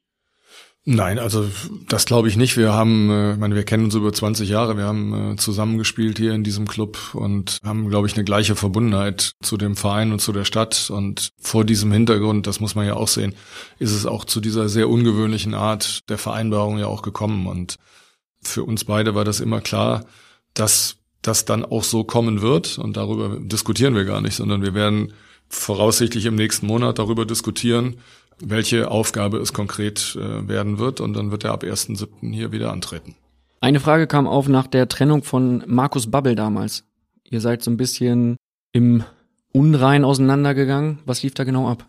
S2: Nein, also das glaube ich nicht. Wir haben, äh, ich meine, wir kennen uns über 20 Jahre, wir haben äh, zusammengespielt hier in diesem Club und haben, glaube ich, eine gleiche Verbundenheit zu dem Verein und zu der Stadt. Und vor diesem Hintergrund, das muss man ja auch sehen, ist es auch zu dieser sehr ungewöhnlichen Art der Vereinbarung ja auch gekommen. Und für uns beide war das immer klar, dass das dann auch so kommen wird. Und darüber diskutieren wir gar nicht, sondern wir werden voraussichtlich im nächsten Monat darüber diskutieren, welche Aufgabe es konkret äh, werden wird. Und dann wird er ab 1.7. hier wieder antreten.
S1: Eine Frage kam auf nach der Trennung von Markus Babbel damals. Ihr seid so ein bisschen im Unrein auseinandergegangen. Was lief da genau ab?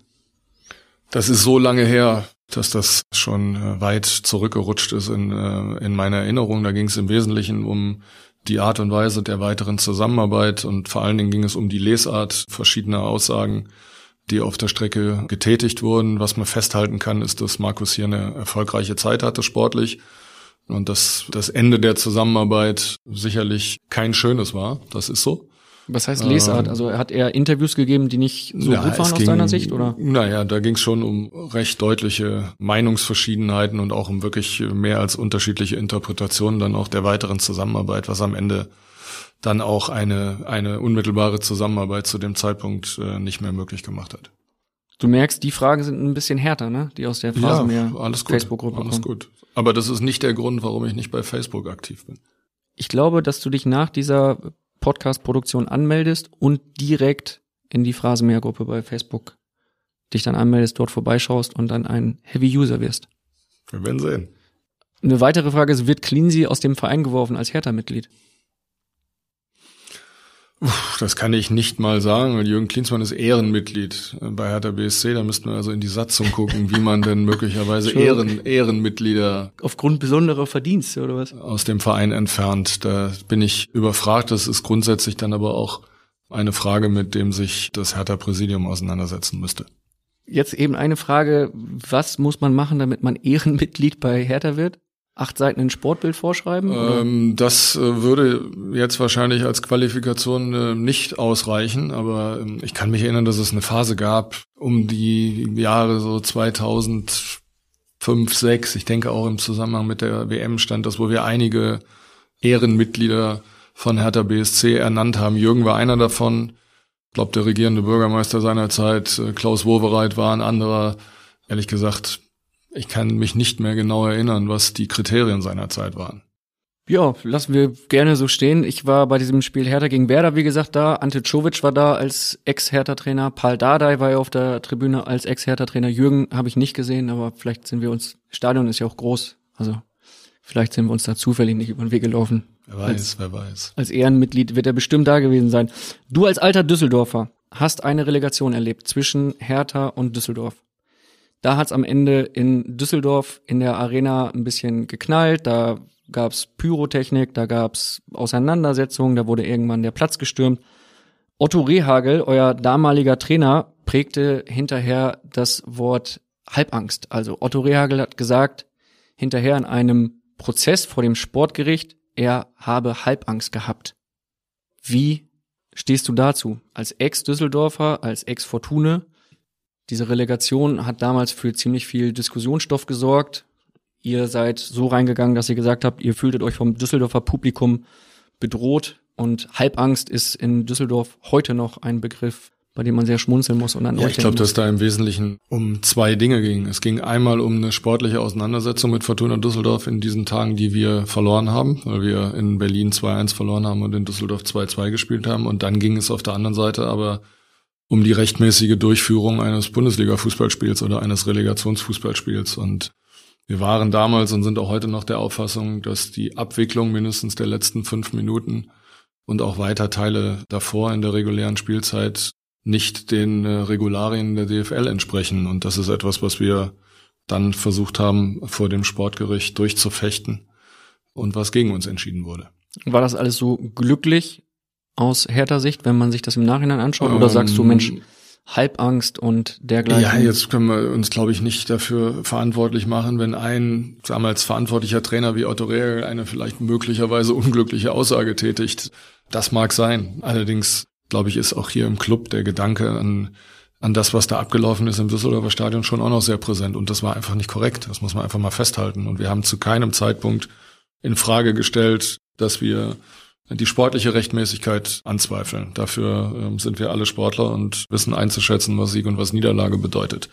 S2: Das ist so lange her, dass das schon äh, weit zurückgerutscht ist in, äh, in meiner Erinnerung. Da ging es im Wesentlichen um die Art und Weise der weiteren Zusammenarbeit und vor allen Dingen ging es um die Lesart verschiedener Aussagen die auf der Strecke getätigt wurden. Was man festhalten kann, ist, dass Markus hier eine erfolgreiche Zeit hatte sportlich und dass das Ende der Zusammenarbeit sicherlich kein schönes war. Das ist so.
S1: Was heißt Lesart? Ähm, also hat er Interviews gegeben, die nicht so ja, gut waren aus ging, deiner Sicht, oder?
S2: Naja, da ging es schon um recht deutliche Meinungsverschiedenheiten und auch um wirklich mehr als unterschiedliche Interpretationen dann auch der weiteren Zusammenarbeit, was am Ende dann auch eine, eine unmittelbare Zusammenarbeit zu dem Zeitpunkt äh, nicht mehr möglich gemacht hat.
S1: Du merkst, die Fragen sind ein bisschen härter, ne? Die aus der Phase ja,
S2: Facebook-Gruppe kommen. Alles gut. Aber das ist nicht der Grund, warum ich nicht bei Facebook aktiv bin.
S1: Ich glaube, dass du dich nach dieser Podcast-Produktion anmeldest und direkt in die Phrasenmäher-Gruppe bei Facebook dich dann anmeldest, dort vorbeischaust und dann ein Heavy User wirst.
S2: Wir werden sehen.
S1: Eine weitere Frage ist, wird Cleansey aus dem Verein geworfen als Hertha-Mitglied?
S2: Das kann ich nicht mal sagen, weil Jürgen Klinsmann ist Ehrenmitglied bei Hertha BSC. Da müssten wir also in die Satzung gucken, wie man denn möglicherweise Ehren, Ehrenmitglieder
S1: aufgrund besonderer Verdienste oder was
S2: aus dem Verein entfernt. Da bin ich überfragt. Das ist grundsätzlich dann aber auch eine Frage, mit dem sich das Hertha-Präsidium auseinandersetzen müsste.
S1: Jetzt eben eine Frage, was muss man machen, damit man Ehrenmitglied bei Hertha wird? Acht Seiten ein Sportbild vorschreiben?
S2: Ähm, das äh, würde jetzt wahrscheinlich als Qualifikation äh, nicht ausreichen, aber ähm, ich kann mich erinnern, dass es eine Phase gab um die Jahre so 2005, 6, ich denke auch im Zusammenhang mit der WM stand das, wo wir einige Ehrenmitglieder von Hertha BSC ernannt haben. Jürgen war einer davon. Ich glaube, der regierende Bürgermeister seiner Zeit, äh, Klaus Wowereit, war ein anderer. Ehrlich gesagt, ich kann mich nicht mehr genau erinnern, was die Kriterien seiner Zeit waren.
S1: Ja, lassen wir gerne so stehen. Ich war bei diesem Spiel Hertha gegen Werder, wie gesagt, da. Ante Czovic war da als Ex-Hertha-Trainer. Paul Dardai war ja auf der Tribüne als Ex-Hertha-Trainer. Jürgen habe ich nicht gesehen, aber vielleicht sind wir uns, Stadion ist ja auch groß. Also vielleicht sind wir uns da zufällig nicht über den Weg gelaufen.
S2: Wer weiß, als, wer weiß.
S1: Als Ehrenmitglied wird er bestimmt da gewesen sein. Du als alter Düsseldorfer hast eine Relegation erlebt zwischen Hertha und Düsseldorf. Da hat's am Ende in Düsseldorf in der Arena ein bisschen geknallt, da gab's Pyrotechnik, da gab's Auseinandersetzungen, da wurde irgendwann der Platz gestürmt. Otto Rehagel, euer damaliger Trainer, prägte hinterher das Wort Halbangst. Also Otto Rehagel hat gesagt, hinterher in einem Prozess vor dem Sportgericht, er habe Halbangst gehabt. Wie stehst du dazu? Als Ex-Düsseldorfer, als Ex-Fortune, diese Relegation hat damals für ziemlich viel Diskussionsstoff gesorgt. Ihr seid so reingegangen, dass ihr gesagt habt, ihr fühltet euch vom Düsseldorfer Publikum bedroht und Halbangst ist in Düsseldorf heute noch ein Begriff, bei dem man sehr schmunzeln muss und an
S2: ja, Ich glaube, dass da im Wesentlichen um zwei Dinge ging. Es ging einmal um eine sportliche Auseinandersetzung mit Fortuna Düsseldorf in diesen Tagen, die wir verloren haben, weil wir in Berlin 2-1 verloren haben und in Düsseldorf 2-2 gespielt haben. Und dann ging es auf der anderen Seite aber um die rechtmäßige Durchführung eines Bundesliga-Fußballspiels oder eines Relegationsfußballspiels. Und wir waren damals und sind auch heute noch der Auffassung, dass die Abwicklung mindestens der letzten fünf Minuten und auch weiter Teile davor in der regulären Spielzeit nicht den äh, Regularien der DFL entsprechen. Und das ist etwas, was wir dann versucht haben, vor dem Sportgericht durchzufechten und was gegen uns entschieden wurde.
S1: War das alles so glücklich aus härter Sicht, wenn man sich das im Nachhinein anschaut? Oder sagst du, ähm, Mensch, Halbangst und dergleichen?
S2: Ja, jetzt können wir uns, glaube ich, nicht dafür verantwortlich machen, wenn ein damals verantwortlicher Trainer wie Otto Rehagel eine vielleicht möglicherweise unglückliche Aussage tätigt. Das mag sein. Allerdings, glaube ich, ist auch hier im Club der Gedanke an an das, was da abgelaufen ist im Düsseldorfer Stadion, schon auch noch sehr präsent. Und das war einfach nicht korrekt. Das muss man einfach mal festhalten. Und wir haben zu keinem Zeitpunkt in Frage gestellt, dass wir die sportliche Rechtmäßigkeit anzweifeln. Dafür ähm, sind wir alle Sportler und wissen einzuschätzen, was Sieg und was Niederlage bedeutet.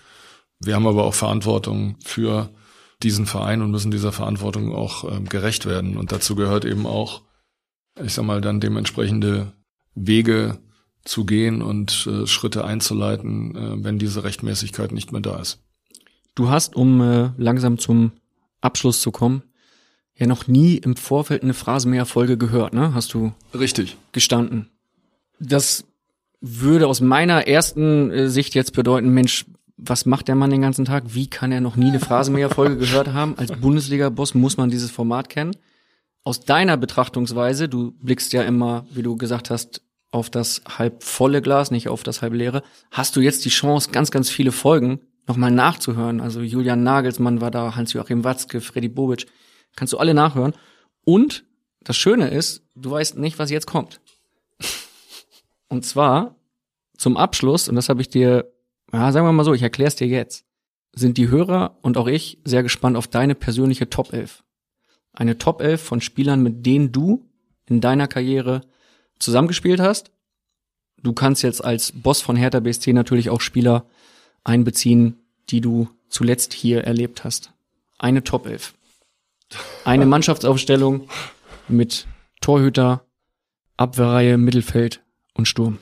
S2: Wir haben aber auch Verantwortung für diesen Verein und müssen dieser Verantwortung auch ähm, gerecht werden. Und dazu gehört eben auch, ich sag mal, dann dementsprechende Wege zu gehen und äh, Schritte einzuleiten, äh, wenn diese Rechtmäßigkeit nicht mehr da ist.
S1: Du hast, um äh, langsam zum Abschluss zu kommen, ja noch nie im Vorfeld eine Phrasenmäher-Folge gehört, ne? Hast du
S2: richtig
S1: gestanden. Das würde aus meiner ersten äh, Sicht jetzt bedeuten, Mensch, was macht der Mann den ganzen Tag? Wie kann er noch nie eine Phrasenmäher-Folge gehört haben? Als Bundesliga-Boss muss man dieses Format kennen. Aus deiner Betrachtungsweise, du blickst ja immer, wie du gesagt hast, auf das halb volle Glas, nicht auf das halb leere, hast du jetzt die Chance, ganz, ganz viele Folgen nochmal nachzuhören. Also Julian Nagelsmann war da, Hans-Joachim Watzke, Freddy Bobic. Kannst du alle nachhören. Und das Schöne ist, du weißt nicht, was jetzt kommt. Und zwar zum Abschluss, und das habe ich dir, ja, sagen wir mal so, ich erkläre es dir jetzt, sind die Hörer und auch ich sehr gespannt auf deine persönliche Top 11. Eine Top 11 von Spielern, mit denen du in deiner Karriere zusammengespielt hast. Du kannst jetzt als Boss von Hertha BSC natürlich auch Spieler einbeziehen, die du zuletzt hier erlebt hast. Eine Top 11 eine Mannschaftsaufstellung mit Torhüter, Abwehrreihe, Mittelfeld und Sturm.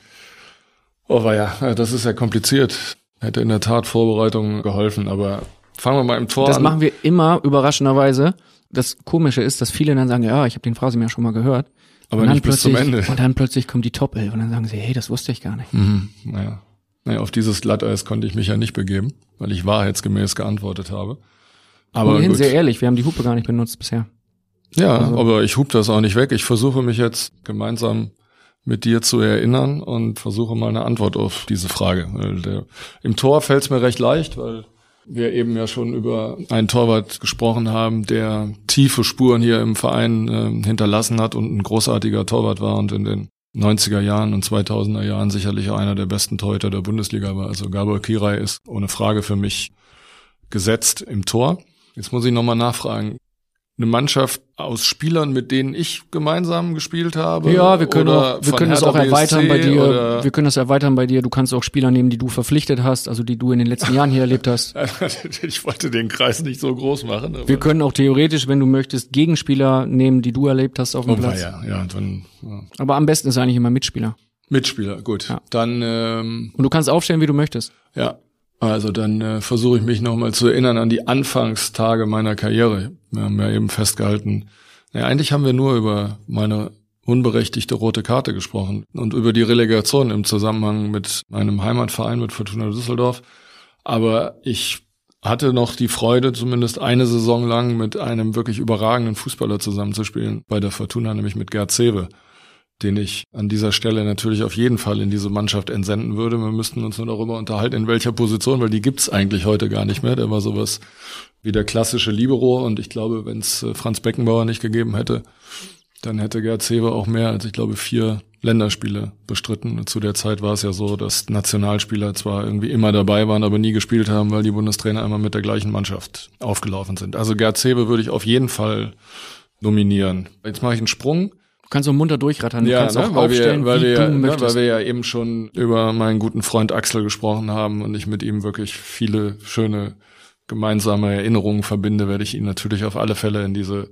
S2: Oh war ja, das ist ja kompliziert. Hätte in der Tat Vorbereitung geholfen, aber fangen wir mal im Tor
S1: das
S2: an.
S1: Das machen wir immer überraschenderweise das Komische ist, dass viele dann sagen, ja, ich habe den Phrasenmäher schon mal gehört.
S2: Aber
S1: und dann
S2: nicht bis zum
S1: plötzlich-
S2: Ende.
S1: Und dann plötzlich kommt die Top 11 und dann sagen sie, hey, das wusste ich gar nicht.
S2: Mhm, naja. naja, auf dieses Glatteis konnte ich mich ja nicht begeben, weil ich wahrheitsgemäß geantwortet habe. Aber
S1: Ohnehin
S2: gut.
S1: sehr ehrlich, wir haben die Hupe gar nicht benutzt bisher.
S2: Ja,
S1: Also-
S2: aber ich hub das auch nicht weg. Ich versuche mich jetzt gemeinsam mit dir zu erinnern und versuche mal eine Antwort auf diese Frage. Der, Im Tor fällt es mir recht leicht, weil wir eben ja schon über einen Torwart gesprochen haben, der tiefe Spuren hier im Verein äh, hinterlassen hat und ein großartiger Torwart war und in den 90er Jahren und 2000er Jahren sicherlich einer der besten Torhüter der Bundesliga war. Also Gabor Kirai ist ohne Frage für mich gesetzt im Tor. Jetzt muss ich nochmal nachfragen. Eine Mannschaft aus Spielern, mit denen ich gemeinsam gespielt habe?
S1: Ja, wir können auch, wir können das auch erweitern
S2: BSC
S1: bei dir.
S2: Oder
S1: Wir können das erweitern bei dir. Du kannst auch Spieler nehmen, die du verpflichtet hast, also die du in den letzten Jahren hier erlebt hast.
S2: ich wollte den Kreis nicht so groß machen.
S1: Wir können auch theoretisch, wenn du möchtest, Gegenspieler nehmen, die du erlebt hast auf dem
S2: Oh,
S1: Platz.
S2: ja, ja, dann ja.
S1: Aber am besten ist eigentlich immer Mitspieler.
S2: Mitspieler, gut.
S1: Ja.
S2: Dann ähm,
S1: Und du kannst aufstellen, wie du möchtest.
S2: Ja, also dann äh, versuche ich mich nochmal zu erinnern an die Anfangstage meiner Karriere. Wir haben ja eben festgehalten, naja, eigentlich haben wir nur über meine unberechtigte rote Karte gesprochen und über die Relegation im Zusammenhang mit meinem Heimatverein, mit Fortuna Düsseldorf. Aber ich hatte noch die Freude, zumindest eine Saison lang mit einem wirklich überragenden Fußballer zusammenzuspielen bei der Fortuna, nämlich mit Gerd Zewe den ich an dieser Stelle natürlich auf jeden Fall in diese Mannschaft entsenden würde. Wir müssten uns nur darüber unterhalten, in welcher Position, weil die gibt's eigentlich heute gar nicht mehr. Der war sowas wie der klassische Libero und ich glaube, wenn es Franz Beckenbauer nicht gegeben hätte, dann hätte Gerd Zewe auch mehr als, ich glaube, vier Länderspiele bestritten. Zu der Zeit war es ja so, dass Nationalspieler zwar irgendwie immer dabei waren, aber nie gespielt haben, weil die Bundestrainer immer mit der gleichen Mannschaft aufgelaufen sind. Also Gerd Zewe würde ich auf jeden Fall nominieren. Jetzt mache ich einen Sprung.
S1: Du kannst auch munter durchrattern. Du kannst auch
S2: ne, weil
S1: aufstellen,
S2: wir, weil wir, ne, weil wir ja eben schon über meinen guten Freund Axel gesprochen haben und ich mit ihm wirklich viele schöne gemeinsame Erinnerungen verbinde, werde ich ihn natürlich auf alle Fälle in diese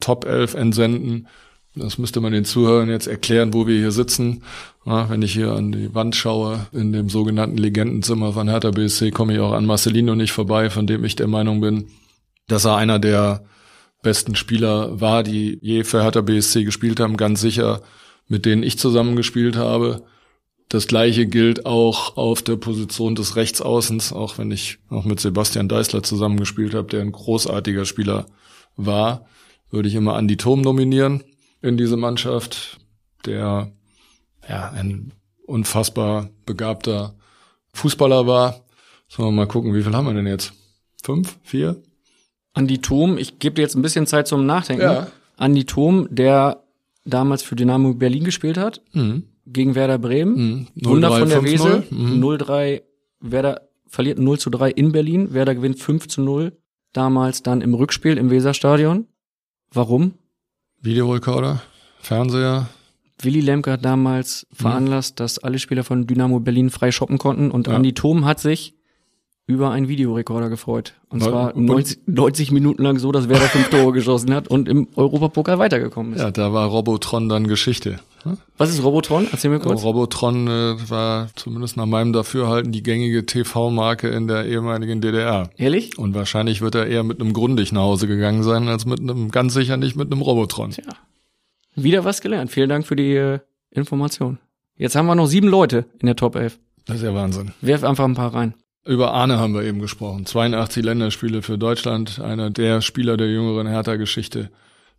S2: Top 11 entsenden. Das müsste man den Zuhörern jetzt erklären, wo wir hier sitzen. Ja, wenn ich hier an die Wand schaue, in dem sogenannten Legendenzimmer von Hertha BSC, komme ich auch an Marcelino nicht vorbei, von dem ich der Meinung bin, dass er einer der besten Spieler war, die je für Hertha BSC gespielt haben, ganz sicher, mit denen ich zusammen gespielt habe. Das gleiche gilt auch auf der Position des Rechtsaußens, auch wenn ich auch mit Sebastian Deißler zusammengespielt habe, der ein großartiger Spieler war, würde ich immer Andi Thom nominieren in diese Mannschaft, der ja ein unfassbar begabter Fußballer war. Sollen wir mal gucken, wie viel haben wir denn jetzt? Fünf? Vier?
S1: Andi Thom, ich gebe dir jetzt ein bisschen Zeit zum Nachdenken.
S2: Ja.
S1: Andi Thom, der damals für Dynamo Berlin gespielt hat,
S2: Mhm.
S1: gegen Werder Bremen.
S2: Mhm.
S1: Wunder
S2: 0-3,
S1: von der
S2: 5-0.
S1: Wesel.
S2: Mhm.
S1: 0-3, Werder verliert 0 zu 3 in Berlin. Werder gewinnt 5 zu 0. Damals dann im Rückspiel im Weserstadion. Warum?
S2: Videorekorder, Fernseher.
S1: Willy Lemke hat damals veranlasst, dass alle Spieler von Dynamo Berlin frei shoppen konnten und
S2: Ja.
S1: Andi Thom hat sich über einen Videorekorder gefreut. Und
S2: Weil-
S1: zwar
S2: und-
S1: 90, 90 Minuten lang so, dass Werder fünf Tore geschossen hat und im Europapokal weitergekommen ist.
S2: Ja, da war Robotron dann Geschichte.
S1: Was ist Robotron? Erzähl mir kurz.
S2: Robotron äh, war zumindest nach meinem Dafürhalten die gängige TV-Marke in der ehemaligen DDR.
S1: Ehrlich?
S2: Und wahrscheinlich wird er eher mit einem Grundig nach Hause gegangen sein, als mit einem, ganz sicher nicht mit einem Robotron.
S1: Tja. Wieder was gelernt. Vielen Dank für die äh, Information. Jetzt haben wir noch sieben Leute in der Top 11.
S2: Das ist ja Wahnsinn.
S1: Werf einfach ein paar rein.
S2: Über Arne haben wir eben gesprochen. 82 Länderspiele für Deutschland, einer der Spieler der jüngeren Hertha-Geschichte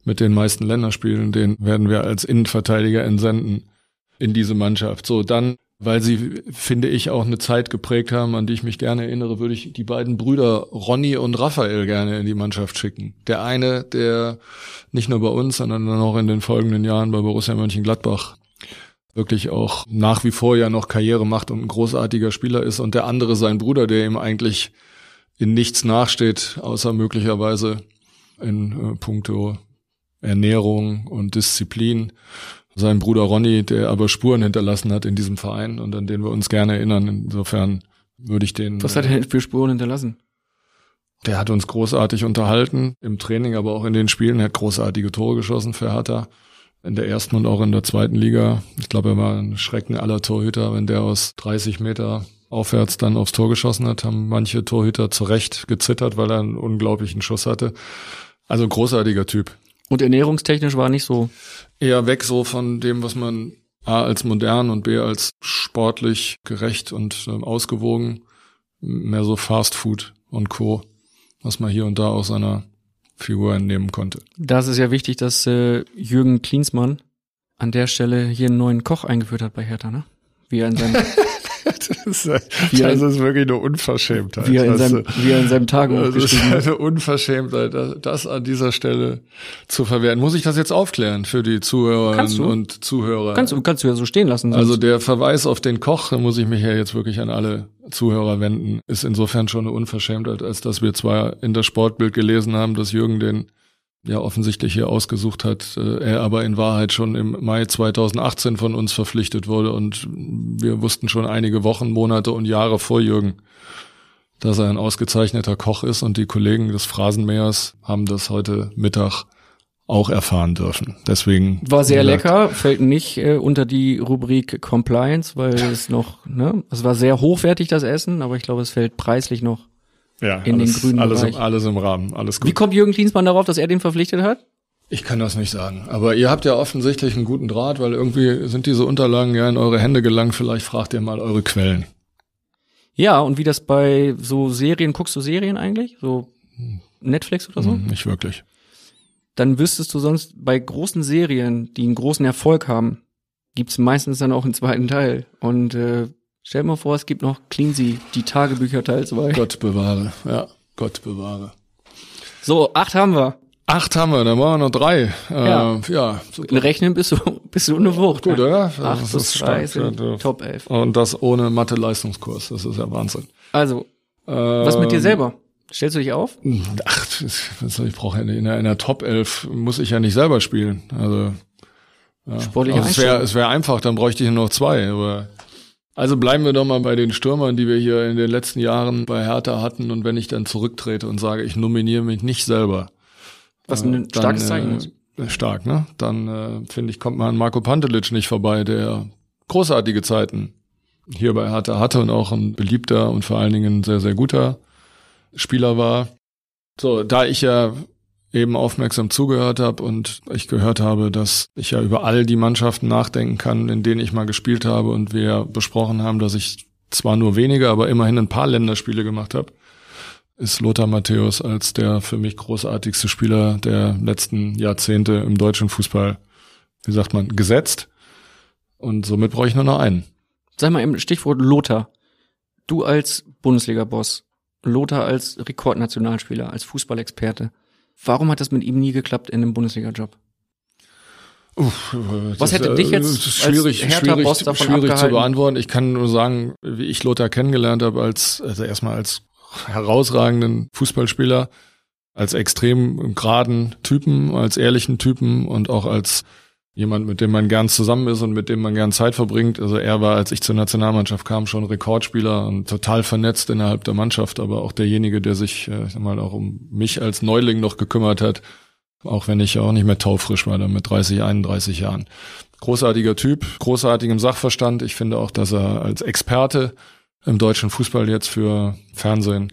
S2: mit den meisten Länderspielen. Den werden wir als Innenverteidiger entsenden in diese Mannschaft. So, dann, weil sie, finde ich, auch eine Zeit geprägt haben, an die ich mich gerne erinnere, würde ich die beiden Brüder Ronny und Raphael gerne in die Mannschaft schicken. Der eine, der nicht nur bei uns, sondern dann auch in den folgenden Jahren bei Borussia Mönchengladbach wirklich auch nach wie vor ja noch Karriere macht und ein großartiger Spieler ist und der andere sein Bruder, der ihm eigentlich in nichts nachsteht, außer möglicherweise in äh, puncto Ernährung und Disziplin. Sein Bruder Ronny, der aber Spuren hinterlassen hat in diesem Verein und an den wir uns gerne erinnern. Insofern würde ich den.
S1: Was hat er denn für Spuren hinterlassen?
S2: Der hat uns großartig unterhalten, im Training, aber auch in den Spielen. Er hat großartige Tore geschossen für Hertha. In der ersten und auch in der zweiten Liga. Ich glaube, er war ein Schrecken aller Torhüter. Wenn der aus 30 Meter aufwärts dann aufs Tor geschossen hat, haben manche Torhüter zu Recht gezittert, weil er einen unglaublichen Schuss hatte. Also großartiger Typ.
S1: Und ernährungstechnisch war nicht so.
S2: Eher weg so von dem, was man A als modern und B als sportlich gerecht und äh, ausgewogen, mehr so Fast Food und Co., was man hier und da aus seiner Figur entnehmen konnte.
S1: Da ist es ja wichtig, dass äh, Jürgen Klinsmann an der Stelle hier einen neuen Koch eingeführt hat bei Hertha, ne? Wie er in seinem
S2: das, ist, das ist wirklich eine Unverschämtheit.
S1: Wie er in seinem, wie er in seinem Tagebuch
S2: das ist eine Unverschämtheit, das, das an dieser Stelle zu verwerten. Muss ich das jetzt aufklären für die Zuhörerinnen und Zuhörer?
S1: Kannst, du- kannst du ja so stehen lassen.
S2: Also der Verweis auf den Koch, da muss ich mich ja jetzt wirklich an alle Zuhörer wenden, ist insofern schon eine Unverschämtheit, als dass wir zwar in das Sportbild gelesen haben, dass Jürgen den ja offensichtlich hier ausgesucht hat, äh, er aber in Wahrheit schon im Mai 2018 von uns verpflichtet wurde und wir wussten schon einige Wochen, Monate und Jahre vor Jürgen, dass er ein ausgezeichneter Koch ist und die Kollegen des Phrasenmähers haben das heute Mittag auch erfahren dürfen. Deswegen
S1: War sehr
S2: gesagt,
S1: lecker, fällt nicht äh, unter die Rubrik Compliance, weil es noch, ne, es war sehr hochwertig das Essen, aber ich glaube, es fällt preislich noch.
S2: Ja,
S1: in den
S2: alles,
S1: grünen
S2: alles, im,
S1: Bereich.
S2: alles im Rahmen, alles gut.
S1: Wie kommt Jürgen Klinsmann darauf, dass er den verpflichtet hat?
S2: Ich kann das nicht sagen. Aber ihr habt ja offensichtlich einen guten Draht, weil irgendwie sind diese Unterlagen ja in eure Hände gelangt. Vielleicht fragt ihr mal eure Quellen.
S1: Ja, und wie das bei so Serien, guckst du Serien eigentlich? So Netflix oder so?
S2: Hm, nicht wirklich.
S1: Dann wüsstest du sonst bei großen Serien, die einen großen Erfolg haben, gibt's meistens dann auch einen zweiten Teil. Und äh, stell dir mal vor, es gibt noch Cleansy, die Tagebücher Teil 2.
S2: Gott bewahre. Ja, Gott bewahre.
S1: So, acht haben wir.
S2: Acht haben wir, dann waren wir noch drei.
S1: Ja.
S2: Äh, ja super.
S1: Rechnen bist du, bist du eine Wucht.
S2: Gut,
S1: ne?
S2: oder?
S1: Acht
S2: Das ist
S1: drei
S2: stark, ja,
S1: Top 11.
S2: Und das ohne Mathe-Leistungskurs. Das ist ja Wahnsinn.
S1: Also, was mit dir
S2: Ähm,
S1: selber? Stellst du dich auf?
S2: Ach, ich brauche ja in in der Top 11 muss ich ja nicht selber spielen. Also ja.
S1: Sportliche
S2: also es wäre wäre einfach, dann bräuchte ich nur noch zwei. Aber also bleiben wir doch mal bei den Stürmern, die wir hier in den letzten Jahren bei Hertha hatten. Und wenn ich dann zurücktrete und sage, ich nominiere mich nicht selber,
S1: Was
S2: äh,
S1: ein starkes Zeichen ist.
S2: äh, Stark, ne? Dann äh, finde ich, kommt man an Marco Pantelic nicht vorbei, der großartige Zeiten hier bei Hertha hatte und auch ein beliebter und vor allen Dingen ein sehr, sehr guter Spieler war. So, da ich ja eben aufmerksam zugehört habe und ich gehört habe, dass ich ja über all die Mannschaften nachdenken kann, in denen ich mal gespielt habe und wir besprochen haben, dass ich zwar nur wenige, aber immerhin ein paar Länderspiele gemacht habe, ist Lothar Matthäus als der für mich großartigste Spieler der letzten Jahrzehnte im deutschen Fußball, wie sagt man, gesetzt. Und somit brauche ich nur noch einen.
S1: Sag mal im Stichwort Lothar. Du als Bundesliga-Boss, Lothar als Rekordnationalspieler, als Fußballexperte. Warum hat das mit ihm nie geklappt in einem Bundesliga-Job?
S2: Uff,
S1: Was
S2: das,
S1: hätte
S2: äh,
S1: dich jetzt
S2: ist
S1: als
S2: schwierig, schwierig,
S1: davon
S2: schwierig zu beantworten. Ich kann nur sagen, wie ich Lothar kennengelernt habe als also erstmal als herausragenden Fußballspieler, als extrem geraden Typen, als ehrlichen Typen und auch als jemand, mit dem man gern zusammen ist und mit dem man gern Zeit verbringt. Also er war, als ich zur Nationalmannschaft kam, schon Rekordspieler und total vernetzt innerhalb der Mannschaft, aber auch derjenige, der sich äh, ich sag mal auch um mich als Neuling noch gekümmert hat, auch wenn ich auch nicht mehr taufrisch war, dann mit 30, 31 Jahren. Großartiger Typ, großartigem Sachverstand. Ich finde auch, dass er als Experte im deutschen Fußball jetzt für Fernsehen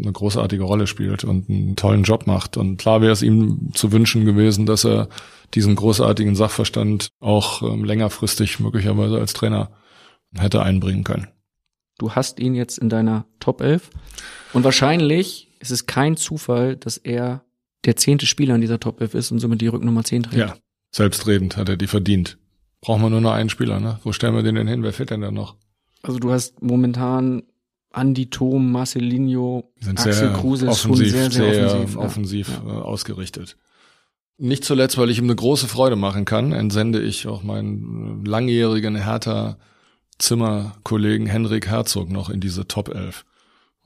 S2: eine großartige Rolle spielt und einen tollen Job macht. Und klar wäre es ihm zu wünschen gewesen, dass er diesen großartigen Sachverstand auch ähm, längerfristig möglicherweise als Trainer hätte einbringen können.
S1: Du hast ihn jetzt in deiner Top 11 und wahrscheinlich ist es kein Zufall, dass er der zehnte Spieler in dieser Top 11 ist und somit die Rücknummer 10 trägt.
S2: Ja, selbstredend hat er die verdient. Brauchen wir nur noch einen Spieler, ne? Wo stellen wir den denn hin? Wer fehlt denn da noch?
S1: Also du hast momentan Andi Thom, Marcelinho,
S2: sind
S1: Axel Kruse ist schon sehr, sehr,
S2: sehr
S1: offensiv.
S2: offensiv,
S1: ja.
S2: Äh, ausgerichtet. Nicht zuletzt, weil ich ihm eine große Freude machen kann, entsende ich auch meinen äh, langjährigen Hertha Zimmerkollegen Henrik Herzog noch in diese Top 11.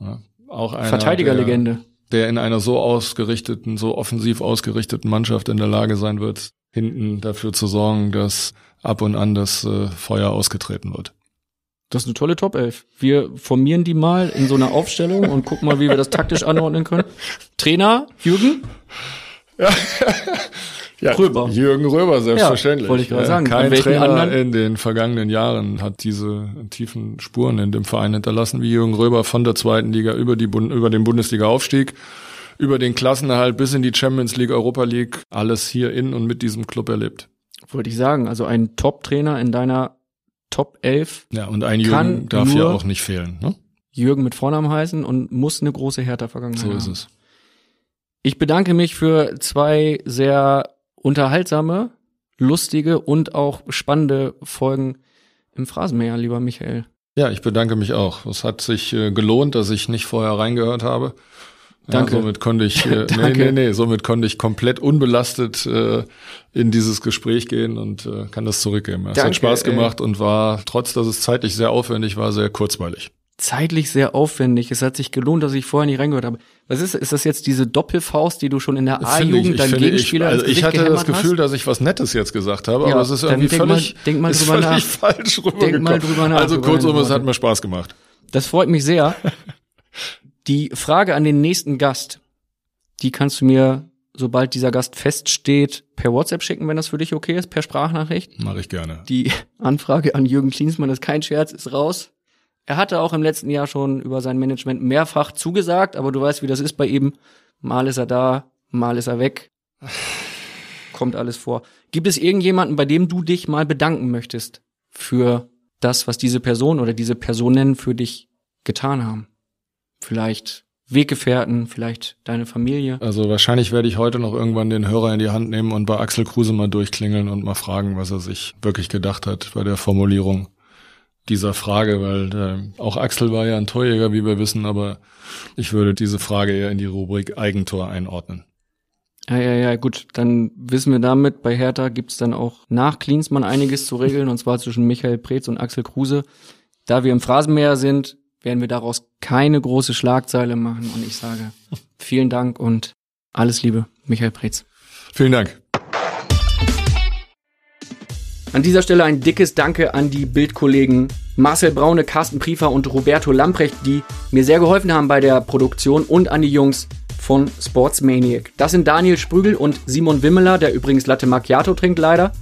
S2: Ja, auch einer,
S1: Verteidigerlegende.
S2: Der, der in einer so ausgerichteten, so offensiv ausgerichteten Mannschaft in der Lage sein wird, hinten dafür zu sorgen, dass ab und an das äh, Feuer ausgetreten wird.
S1: Das ist eine tolle Top 11. Wir formieren die mal in so einer Aufstellung und gucken mal, wie wir das taktisch anordnen können. Trainer, Jürgen?
S2: Ja,
S1: Röber.
S2: Jürgen Röber, selbstverständlich.
S1: Ja, wollte ich gerade
S2: Ja,
S1: sagen.
S2: Kein Trainer
S1: anderen?
S2: in den vergangenen Jahren hat diese tiefen Spuren in dem Verein hinterlassen, wie Jürgen Röber von der zweiten Liga über, die über den Bundesliga-Aufstieg über den Klassenerhalt bis in die Champions League, Europa League, alles hier in und mit diesem Club erlebt.
S1: Wollte ich sagen, also ein Top-Trainer in deiner Top 11.
S2: Ja, und ein Jürgen darf ja auch nicht fehlen. Ne?
S1: Jürgen mit Vornamen heißen und muss eine große Hertha-Vergangenheit
S2: haben.
S1: So
S2: ist es.
S1: Ich bedanke mich für zwei sehr unterhaltsame, lustige und auch spannende Folgen im Phrasenmäher, lieber Michael.
S2: Ja, ich bedanke mich auch. Es hat sich äh, gelohnt, dass ich nicht vorher reingehört habe.
S1: Danke.
S2: Ja, somit konnte ich, äh, nee, nee, nee, somit konnte ich komplett unbelastet äh, in dieses Gespräch gehen und äh, kann das zurückgeben. Es
S1: Danke,
S2: hat Spaß
S1: ey.
S2: gemacht und war, trotz dass es zeitlich sehr aufwendig war, sehr kurzweilig.
S1: Zeitlich sehr aufwendig. Es hat sich gelohnt, dass ich vorher nicht reingehört habe. Was ist, ist das jetzt diese Doppelfaust, die du schon in der. A-Jugend deinem Gegenspieler
S2: ich, also ich hatte das Gefühl,
S1: hast?
S2: dass ich was Nettes jetzt gesagt habe,
S1: Ja,
S2: aber es ist irgendwie
S1: denk mal-
S2: völlig,
S1: denk mal
S2: ist
S1: drüber
S2: völlig
S1: nach.
S2: falsch rübergekommen.
S1: Denk mal drüber nach,
S2: Also kurzum, es hat mir Spaß gemacht.
S1: Das freut mich sehr. Die Frage an den nächsten Gast, die kannst du mir, sobald dieser Gast feststeht, per WhatsApp schicken, wenn das für dich okay ist, per Sprachnachricht.
S2: Mache ich gerne.
S1: Die Anfrage an Jürgen Klinsmann ist kein Scherz, ist raus. Er hatte auch im letzten Jahr schon über sein Management mehrfach zugesagt, aber du weißt, wie das ist bei ihm. Mal ist er da, mal ist er weg. Kommt alles vor. Gibt es irgendjemanden, bei dem du dich mal bedanken möchtest für das, was diese Person oder diese Personen für dich getan haben? Vielleicht Weggefährten, vielleicht deine Familie.
S2: Also wahrscheinlich werde ich heute noch irgendwann den Hörer in die Hand nehmen und bei Axel Kruse mal durchklingeln und mal fragen, was er sich wirklich gedacht hat bei der Formulierung dieser Frage, weil äh, auch Axel war ja ein Torjäger, wie wir wissen, aber ich würde diese Frage eher in die Rubrik Eigentor einordnen.
S1: Ja, ja, ja, gut, dann wissen wir damit, bei Hertha gibt's dann auch nach Klinsmann einiges zu regeln, und zwar zwischen Michael Preetz und Axel Kruse. Da wir im Phrasenmäher sind, werden wir daraus keine große Schlagzeile machen und ich sage vielen Dank und alles Liebe, Michael Preetz.
S2: Vielen Dank.
S1: An dieser Stelle ein dickes Danke an die Bildkollegen Marcel Braune, Carsten Priefer und Roberto Lamprecht, die mir sehr geholfen haben bei der Produktion und an die Jungs von Sportsmaniac. Das sind Daniel Sprügel und Simon Wimmeler, der übrigens Latte Macchiato trinkt leider.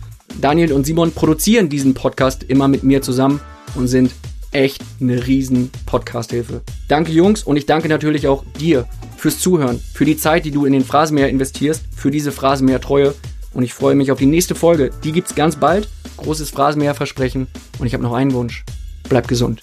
S1: Daniel und Simon produzieren diesen Podcast immer mit mir zusammen und sind echt eine riesen Podcast-Hilfe. Danke Jungs und ich danke natürlich auch dir fürs Zuhören, für die Zeit, die du in den Phrasenmäher investierst, für diese Phrasenmäher-Treue und ich freue mich auf die nächste Folge. Die gibt's ganz bald. Großes Phrasenmäher-Versprechen und ich habe noch einen Wunsch. Bleib gesund.